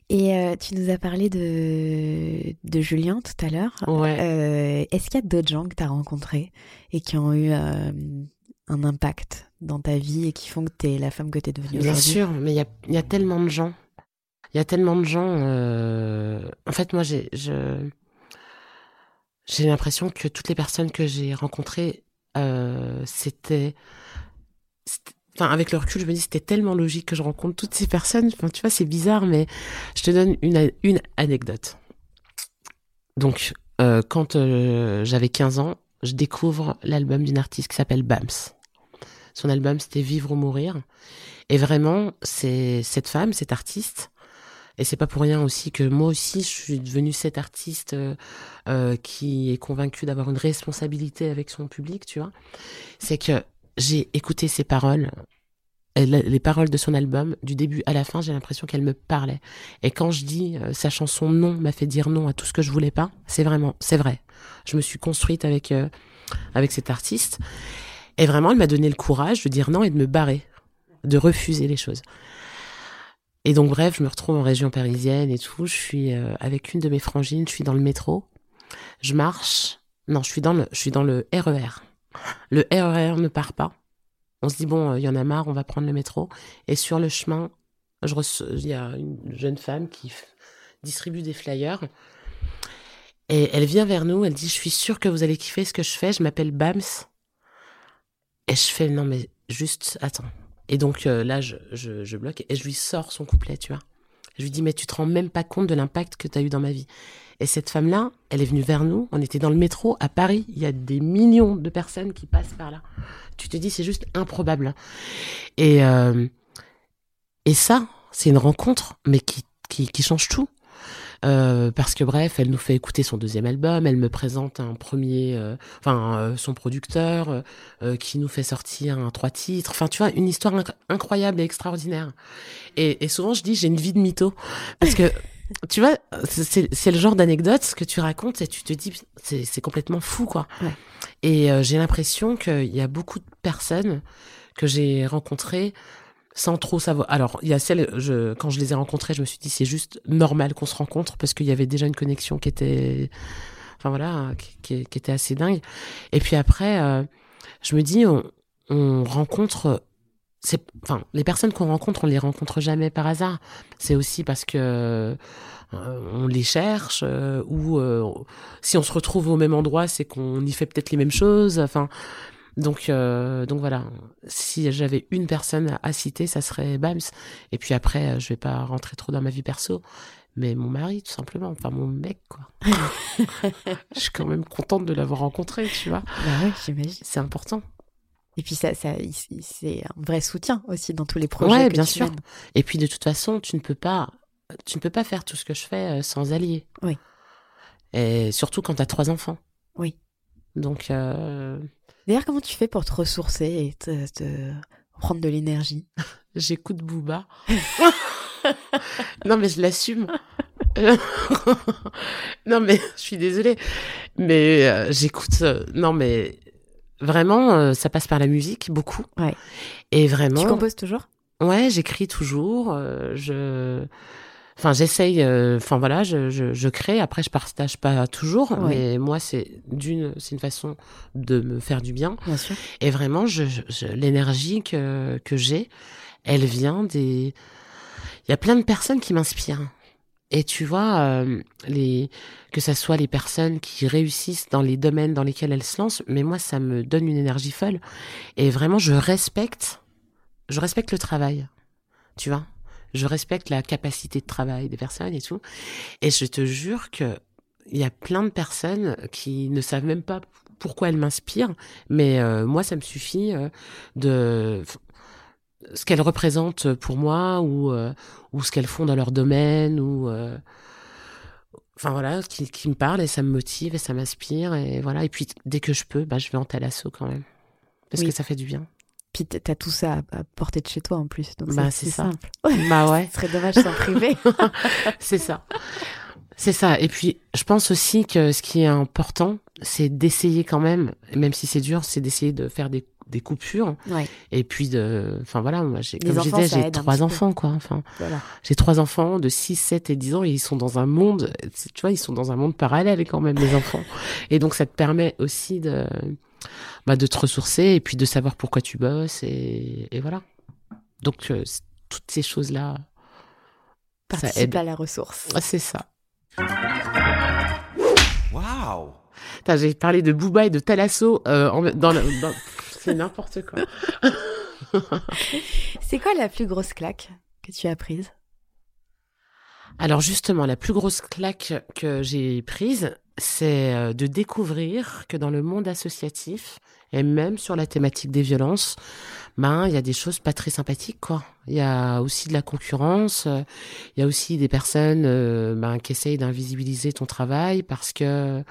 B: Et euh, tu nous as parlé de, de Julien tout à l'heure.
C: Ouais.
B: Euh, est-ce qu'il y a d'autres gens que tu as rencontrés et qui ont eu euh, un impact dans ta vie et qui font que tu es la femme que tu es devenue
C: Bien sûr, mais il y a, y a, tellement de gens. Il y a tellement de gens. En fait, moi, j'ai j'ai l'impression que toutes les personnes que j'ai rencontrées, c'était enfin avec le recul je me dis c'était tellement logique que je rencontre toutes ces personnes. Enfin tu vois c'est bizarre mais je te donne une une anecdote. Donc euh, quand euh, j'avais 15 ans je découvre l'album d'une artiste qui s'appelle Bams. Son album c'était Vivre ou mourir. Et vraiment c'est cette femme cette artiste et c'est pas pour rien aussi que moi aussi je suis devenue cette artiste euh, qui est convaincue d'avoir une responsabilité avec son public tu vois c'est que j'ai écouté ses paroles, les paroles de son album, du début à la fin, j'ai l'impression qu'elle me parlait. Et quand je dis euh, sa chanson Non m'a fait dire non à tout ce que je voulais pas, c'est vraiment, c'est vrai. Je me suis construite avec euh, avec cet artiste, et vraiment, elle m'a donné le courage de dire non et de me barrer, de refuser les choses. Et donc bref, je me retrouve en région parisienne et tout. Je suis euh, avec une de mes frangines, je suis dans le métro, je marche. Non, je suis dans le, je suis dans le RER. Le RER ne part pas. On se dit, bon, il y en a marre, on va prendre le métro. Et sur le chemin, je il y a une jeune femme qui distribue des flyers. Et elle vient vers nous, elle dit, je suis sûre que vous allez kiffer ce que je fais, je m'appelle Bams. Et je fais, non, mais juste, attends. Et donc euh, là, je, bloque et je lui sors son couplet, tu vois. Je lui dis, mais tu te rends même pas compte de l'impact que tu as eu dans ma vie. Et cette femme-là, elle est venue vers nous. On était dans le métro à Paris. Il y a des millions de personnes qui passent par là. Tu te dis, c'est juste improbable. Et, euh, et ça, c'est une rencontre, mais qui, qui, qui change tout. Euh, parce que bref, elle nous fait écouter son deuxième album, elle me présente un premier, euh, enfin euh, son producteur euh, qui nous fait sortir un trois titres, enfin tu vois une histoire incroyable et extraordinaire. Et, et souvent je dis j'ai une vie de mytho parce que tu vois, c'est le genre d'anecdote que tu racontes et tu te dis, c'est complètement fou, quoi. Et euh, j'ai l'impression qu'il y a beaucoup de personnes que j'ai rencontrées sans trop savoir. Alors, il y a celles, je, quand je les ai rencontrées, je me suis dit, c'est juste normal qu'on se rencontre parce qu'il y avait déjà une connexion qui était, enfin voilà, qui, qui, était assez dingue. Et puis après, euh, je me dis, on, on rencontre c'est enfin les personnes qu'on rencontre on les rencontre jamais par hasard c'est aussi parce que euh, on les cherche euh, ou euh, si on se retrouve au même endroit c'est qu'on y fait peut-être les mêmes choses enfin donc donc voilà si j'avais une personne à, citer ça serait Bams et puis après je vais pas rentrer trop dans ma vie perso mais mon mari tout simplement enfin mon mec quoi je suis quand même contente de l'avoir rencontré tu vois
B: bah ouais, j'imagine
C: c'est important
B: et puis ça, ça c'est un vrai soutien aussi dans tous les projets.
C: Ouais,
B: que
C: bien
B: tu
C: sûr.
B: mènes.
C: Et puis de toute façon, tu ne peux pas, tu ne peux pas faire tout ce que je fais euh, sans allier.
B: Oui.
C: Et surtout quand tu as trois enfants.
B: Oui.
C: Donc. Euh...
B: D'ailleurs, comment tu fais pour te ressourcer et te, te prendre de l'énergie?
C: J'écoute Booba. non, mais je l'assume. non mais je suis désolée, mais euh, j'écoute. euh, non mais vraiment, euh, ça passe par la musique beaucoup.
B: Ouais.
C: Et vraiment.
B: Tu composes toujours?
C: Ouais, j'écris toujours. je, enfin, j'essaye. euh, Enfin voilà, je, je, je crée. Après, je partage pas toujours, mais moi, c'est d'une, c'est une façon de me faire du bien.
B: Bien sûr.
C: Et vraiment, je, je- l'énergie que que j'ai, elle vient des. Il y a plein de personnes qui m'inspirent. Et tu vois, euh, les que ça soit les personnes qui réussissent dans les domaines dans lesquels elles se lancent, mais moi, ça me donne une énergie folle. Et vraiment, je respecte, je respecte le travail. Tu vois, je respecte la capacité de travail des personnes et tout. Et je te jure que il y a plein de personnes qui ne savent même pas pourquoi elles m'inspirent, mais euh, moi, ça me suffit euh, de ce qu'elles représentent pour moi ou euh, ou ce qu'elles font dans leur domaine ou enfin voilà qui, qui me parle et ça me motive et ça m'inspire et voilà et puis dès que je peux bah je vais en thalasso quand même parce
B: Oui.
C: que ça fait du bien
B: Puis t'as tout ça à, à portée de chez toi en plus. Donc
C: Bah,
B: c'est simple.
C: bah ouais
B: Ce serait dommage de s'en priver.
C: c'est ça c'est ça et puis je pense aussi que ce qui est important c'est d'essayer quand même même si c'est dur c'est d'essayer de faire des des coupures
B: ouais,
C: et puis de enfin voilà moi j'ai comme je disais j'ai trois
B: peu.
C: enfants quoi enfin
B: voilà.
C: J'ai trois enfants de 6, 7 et 10 ans et ils sont dans un monde, tu vois, ils sont dans un monde parallèle quand même, les enfants. Et donc, ça te permet aussi de, bah, de te ressourcer et puis de savoir pourquoi tu bosses et, et voilà. Donc, euh, toutes ces choses-là, ça
B: Participe
C: aide.
B: à la ressource.
C: Ah, C'est ça.
D: Waouh
C: J'ai parlé de Booba et de Talasso euh, en- dans, la- dans- C'est n'importe quoi.
B: C'est quoi la plus grosse claque que tu as prise?
C: Alors justement, la plus grosse claque que j'ai prise, c'est euh, de découvrir que dans le monde associatif, et même sur la thématique des violences, ben il y a des choses pas très sympathiques quoi. Il y a aussi de la concurrence, euh, il y a aussi des personnes euh, ben, qui essayent d'invisibiliser ton travail parce que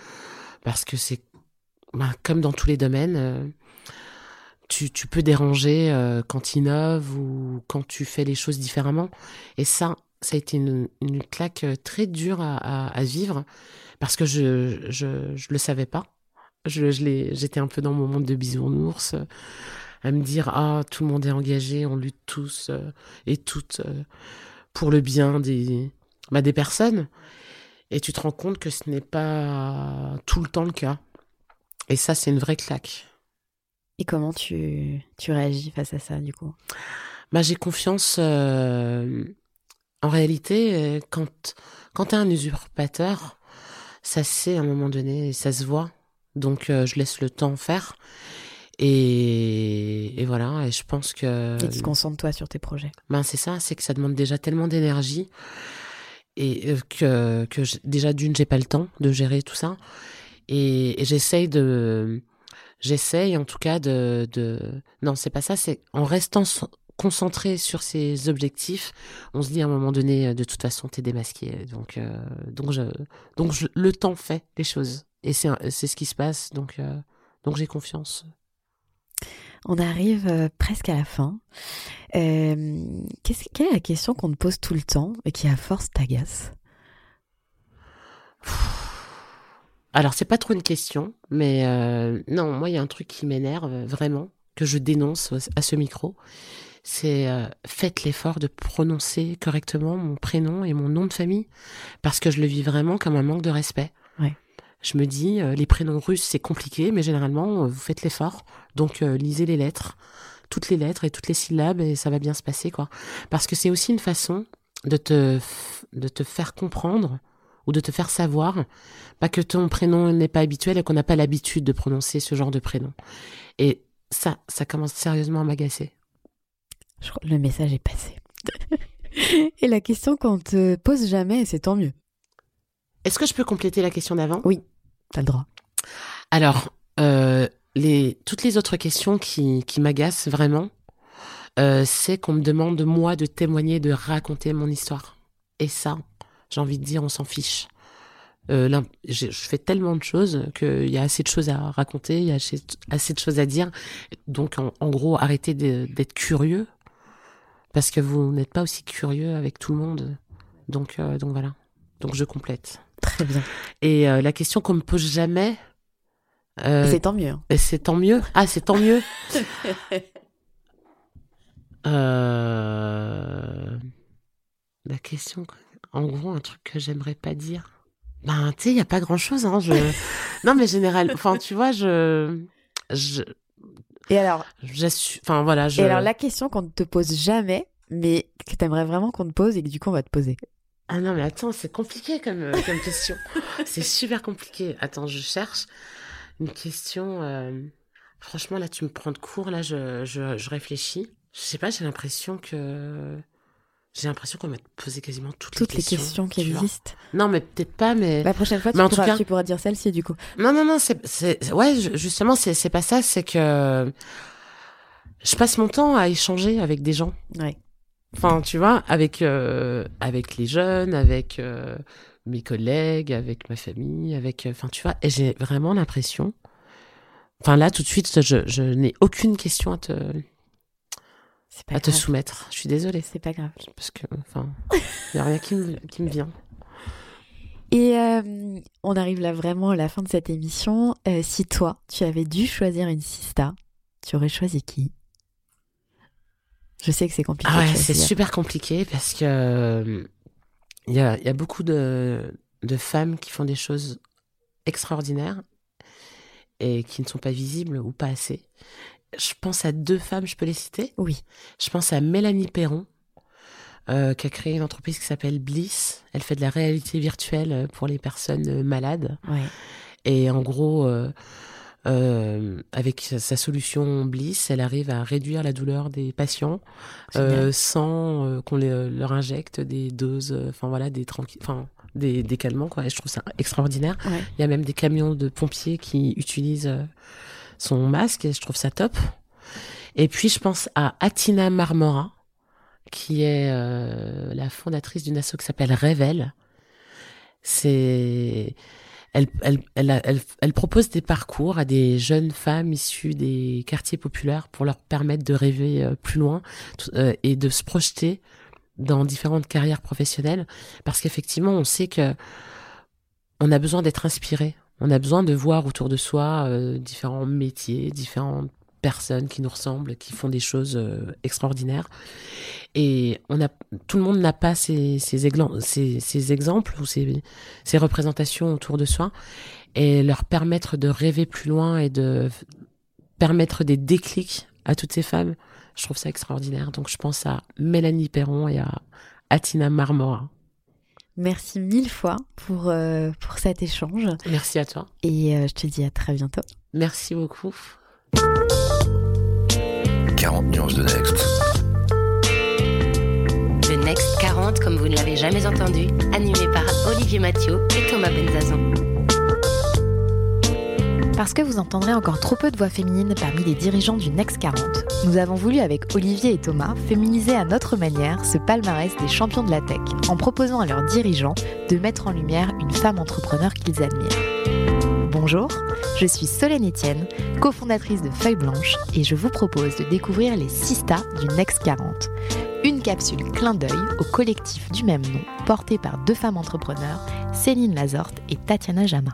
C: parce que c'est ben, comme dans tous les domaines. tu, tu peux déranger quand tu innoves ou quand tu fais les choses différemment. Et ça, ça a été une, une claque euh, très dure à, à, à vivre parce que je je, je le savais pas. Je, je j'étais un peu dans mon monde de bisounours euh, à me dire ah tout le monde est engagé, on lutte tous euh, et toutes euh, pour le bien des bah, des personnes. Et tu te rends compte que ce n'est pas tout le temps le cas. Et ça, c'est une vraie claque.
B: Et comment tu, tu réagis face à ça du coup?
C: Bah, j'ai confiance. euh, en réalité, euh, quand quand t'es un usurpateur, ça se sait à un moment donné, ça se voit. Donc, euh, je laisse le temps faire. Et, et voilà. Et je pense que
B: Et tu te concentres toi sur tes projets.
C: ben c'est ça, c'est que ça demande déjà tellement d'énergie et euh, que que je- déjà d'une j'ai pas le temps de gérer tout ça. Et, et j'essaye de j'essaye en tout cas de de non c'est pas ça, c'est en restant concentré sur ses objectifs, on se dit à un moment donné euh, de toute façon t'es démasqué donc euh, donc je donc je- le temps fait les choses et c'est ce qui se passe donc euh, donc j'ai confiance.
B: On arrive presque à la fin. Euh, qu'est-ce- quelle est la question qu'on te pose tout le temps et qui à force t'agace?
C: Alors, c'est pas trop une question, mais non, moi, il y a un truc qui m'énerve vraiment, que je dénonce à ce micro. C'est euh, faites l'effort de prononcer correctement mon prénom et mon nom de famille, parce que je le vis vraiment comme un manque de respect.
B: Ouais.
C: Je me dis, euh, les prénoms russes, c'est compliqué, mais généralement, euh, vous faites l'effort. Donc, euh, lisez les lettres, toutes les lettres et toutes les syllabes, et ça va bien se passer, quoi. Parce que c'est aussi une façon de te, de te faire comprendre ou de te faire savoir pas que ton prénom n'est pas habituel et qu'on n'a pas l'habitude de prononcer ce genre de prénom. Et ça, ça commence sérieusement à m'agacer.
B: Je crois que le message est passé. et la question qu'on te pose jamais, c'est tant mieux.
C: Est-ce que je peux compléter la question d'avant?
B: Oui. T'as le droit.
C: Alors, euh, les, toutes les autres questions qui, qui m'agacent vraiment, euh, c'est qu'on me demande, moi, de témoigner, de raconter mon histoire. Et ça, j'ai envie de dire, on s'en fiche. Euh, là, je fais tellement de choses qu'il y a assez de choses à raconter, il y a assez, assez de choses à dire. Donc, en, en gros, arrêtez d'être curieux, parce que vous n'êtes pas aussi curieux avec tout le monde. Donc, euh, donc voilà. donc je complète.
B: Très bien.
C: Et euh, la question qu'on me pose jamais, euh,
B: C'est tant mieux. hein.
C: et c'est tant mieux. Ah, c'est tant mieux. La question, en gros, un truc que j'aimerais pas dire. Ben, tu sais, il y a pas grand chose. Hein, je... non, mais général. Enfin, tu vois, je, je,
B: Et alors.
C: Enfin, voilà, je.
B: et alors la question qu'on ne te pose jamais, mais que t'aimerais vraiment qu'on te pose et que du coup on va te poser.
C: Ah non, mais attends, c'est compliqué comme, euh, comme question. c'est super compliqué. Attends, je cherche une question. euh, Franchement, là, tu me prends de court. Là, je, je, je réfléchis. Je sais pas, j'ai l'impression que. J'ai l'impression qu'on m'a posé quasiment toutes,
B: Toutes
C: les
B: les
C: questions.
B: questions qui
C: tu vois.
B: existent.
C: Non, mais peut-être pas, mais.
B: La prochaine fois, tu,
C: Mais en tout
B: pourras,
C: cas-
B: tu pourras dire celle-ci du coup.
C: Non, non, non, c'est, ouais, justement, c'est, pas ça, c'est que je passe mon temps à échanger avec des gens.
B: Ouais.
C: Enfin, tu vois, avec, euh, avec les jeunes, avec euh, mes collègues, avec ma famille, avec, euh, enfin, tu vois, et j'ai vraiment l'impression, enfin, là, tout de suite, je, je n'ai aucune question à te,
B: pas
C: à te soumettre. Je suis désolée,
B: C'est pas grave.
C: parce que, enfin, il n'y a rien qui me, qui me vient.
B: Et euh, on arrive là vraiment à la fin de cette émission. Euh, si toi, tu avais dû choisir une sista, tu aurais choisi qui? Je sais que c'est compliqué.
C: Ah ouais, c'est super compliqué parce que euh, il y a, y a beaucoup de, de femmes qui font des choses extraordinaires et qui ne sont pas visibles ou pas assez. Je pense à deux femmes, je peux les citer.
B: Oui.
C: Je pense à Mélanie Perron, euh, qui a créé une entreprise qui s'appelle Bliss. Elle fait de la réalité virtuelle pour les personnes euh, malades.
B: Ouais.
C: Et en gros, euh, euh, avec sa- solution Bliss, elle arrive à réduire la douleur des patients euh, sans euh, qu'on leur injecte des doses, euh, enfin voilà, des tranqui- enfin des, des calmants quoi. Et je trouve ça extraordinaire.
B: Ouais.
C: Il y a même des camions de pompiers qui utilisent euh, son masque et je trouve ça top. Et puis je pense à Atina Marmora, qui est euh, la fondatrice d'une asso qui s'appelle Révèle. C'est elle, elle, elle, elle, propose des parcours à des jeunes femmes issues des quartiers populaires pour leur permettre de rêver euh, plus loin euh, et de se projeter dans différentes carrières professionnelles parce qu'effectivement on sait que on a besoin d'être inspiré on a besoin de voir autour de soi euh, différents métiers différentes personnes qui nous ressemblent qui font des choses euh, extraordinaires. Et tout le monde n'a pas ces, exemples ou ces, représentations autour de soi. Et leur permettre de rêver plus loin et de permettre des déclics à toutes ces femmes je trouve ça extraordinaire. Donc je pense à Mélanie Perron et à Atina Marmora
B: Merci mille fois pour, euh, pour cet échange.
C: merci à toi
B: Et euh, je te dis à très bientôt.
C: merci beaucoup
D: 40 nuances de Next.
A: Le Next 40, comme vous ne l'avez jamais entendu, animé par Olivier Mathieu et Thomas Benzazon.
B: Parce que vous entendrez encore trop peu de voix féminines parmi les dirigeants du Next 40, nous avons voulu avec Olivier et Thomas féminiser à notre manière ce palmarès des champions de la tech en proposant à leurs dirigeants de mettre en lumière une femme entrepreneur qu'ils admirent. Bonjour, je suis Solène Etienne, cofondatrice de Feuille Blanche et je vous propose de découvrir les Sista du Next 40. Une capsule clin d'œil au collectif du même nom porté par deux femmes entrepreneurs, Céline Lazorte et Tatiana Jama.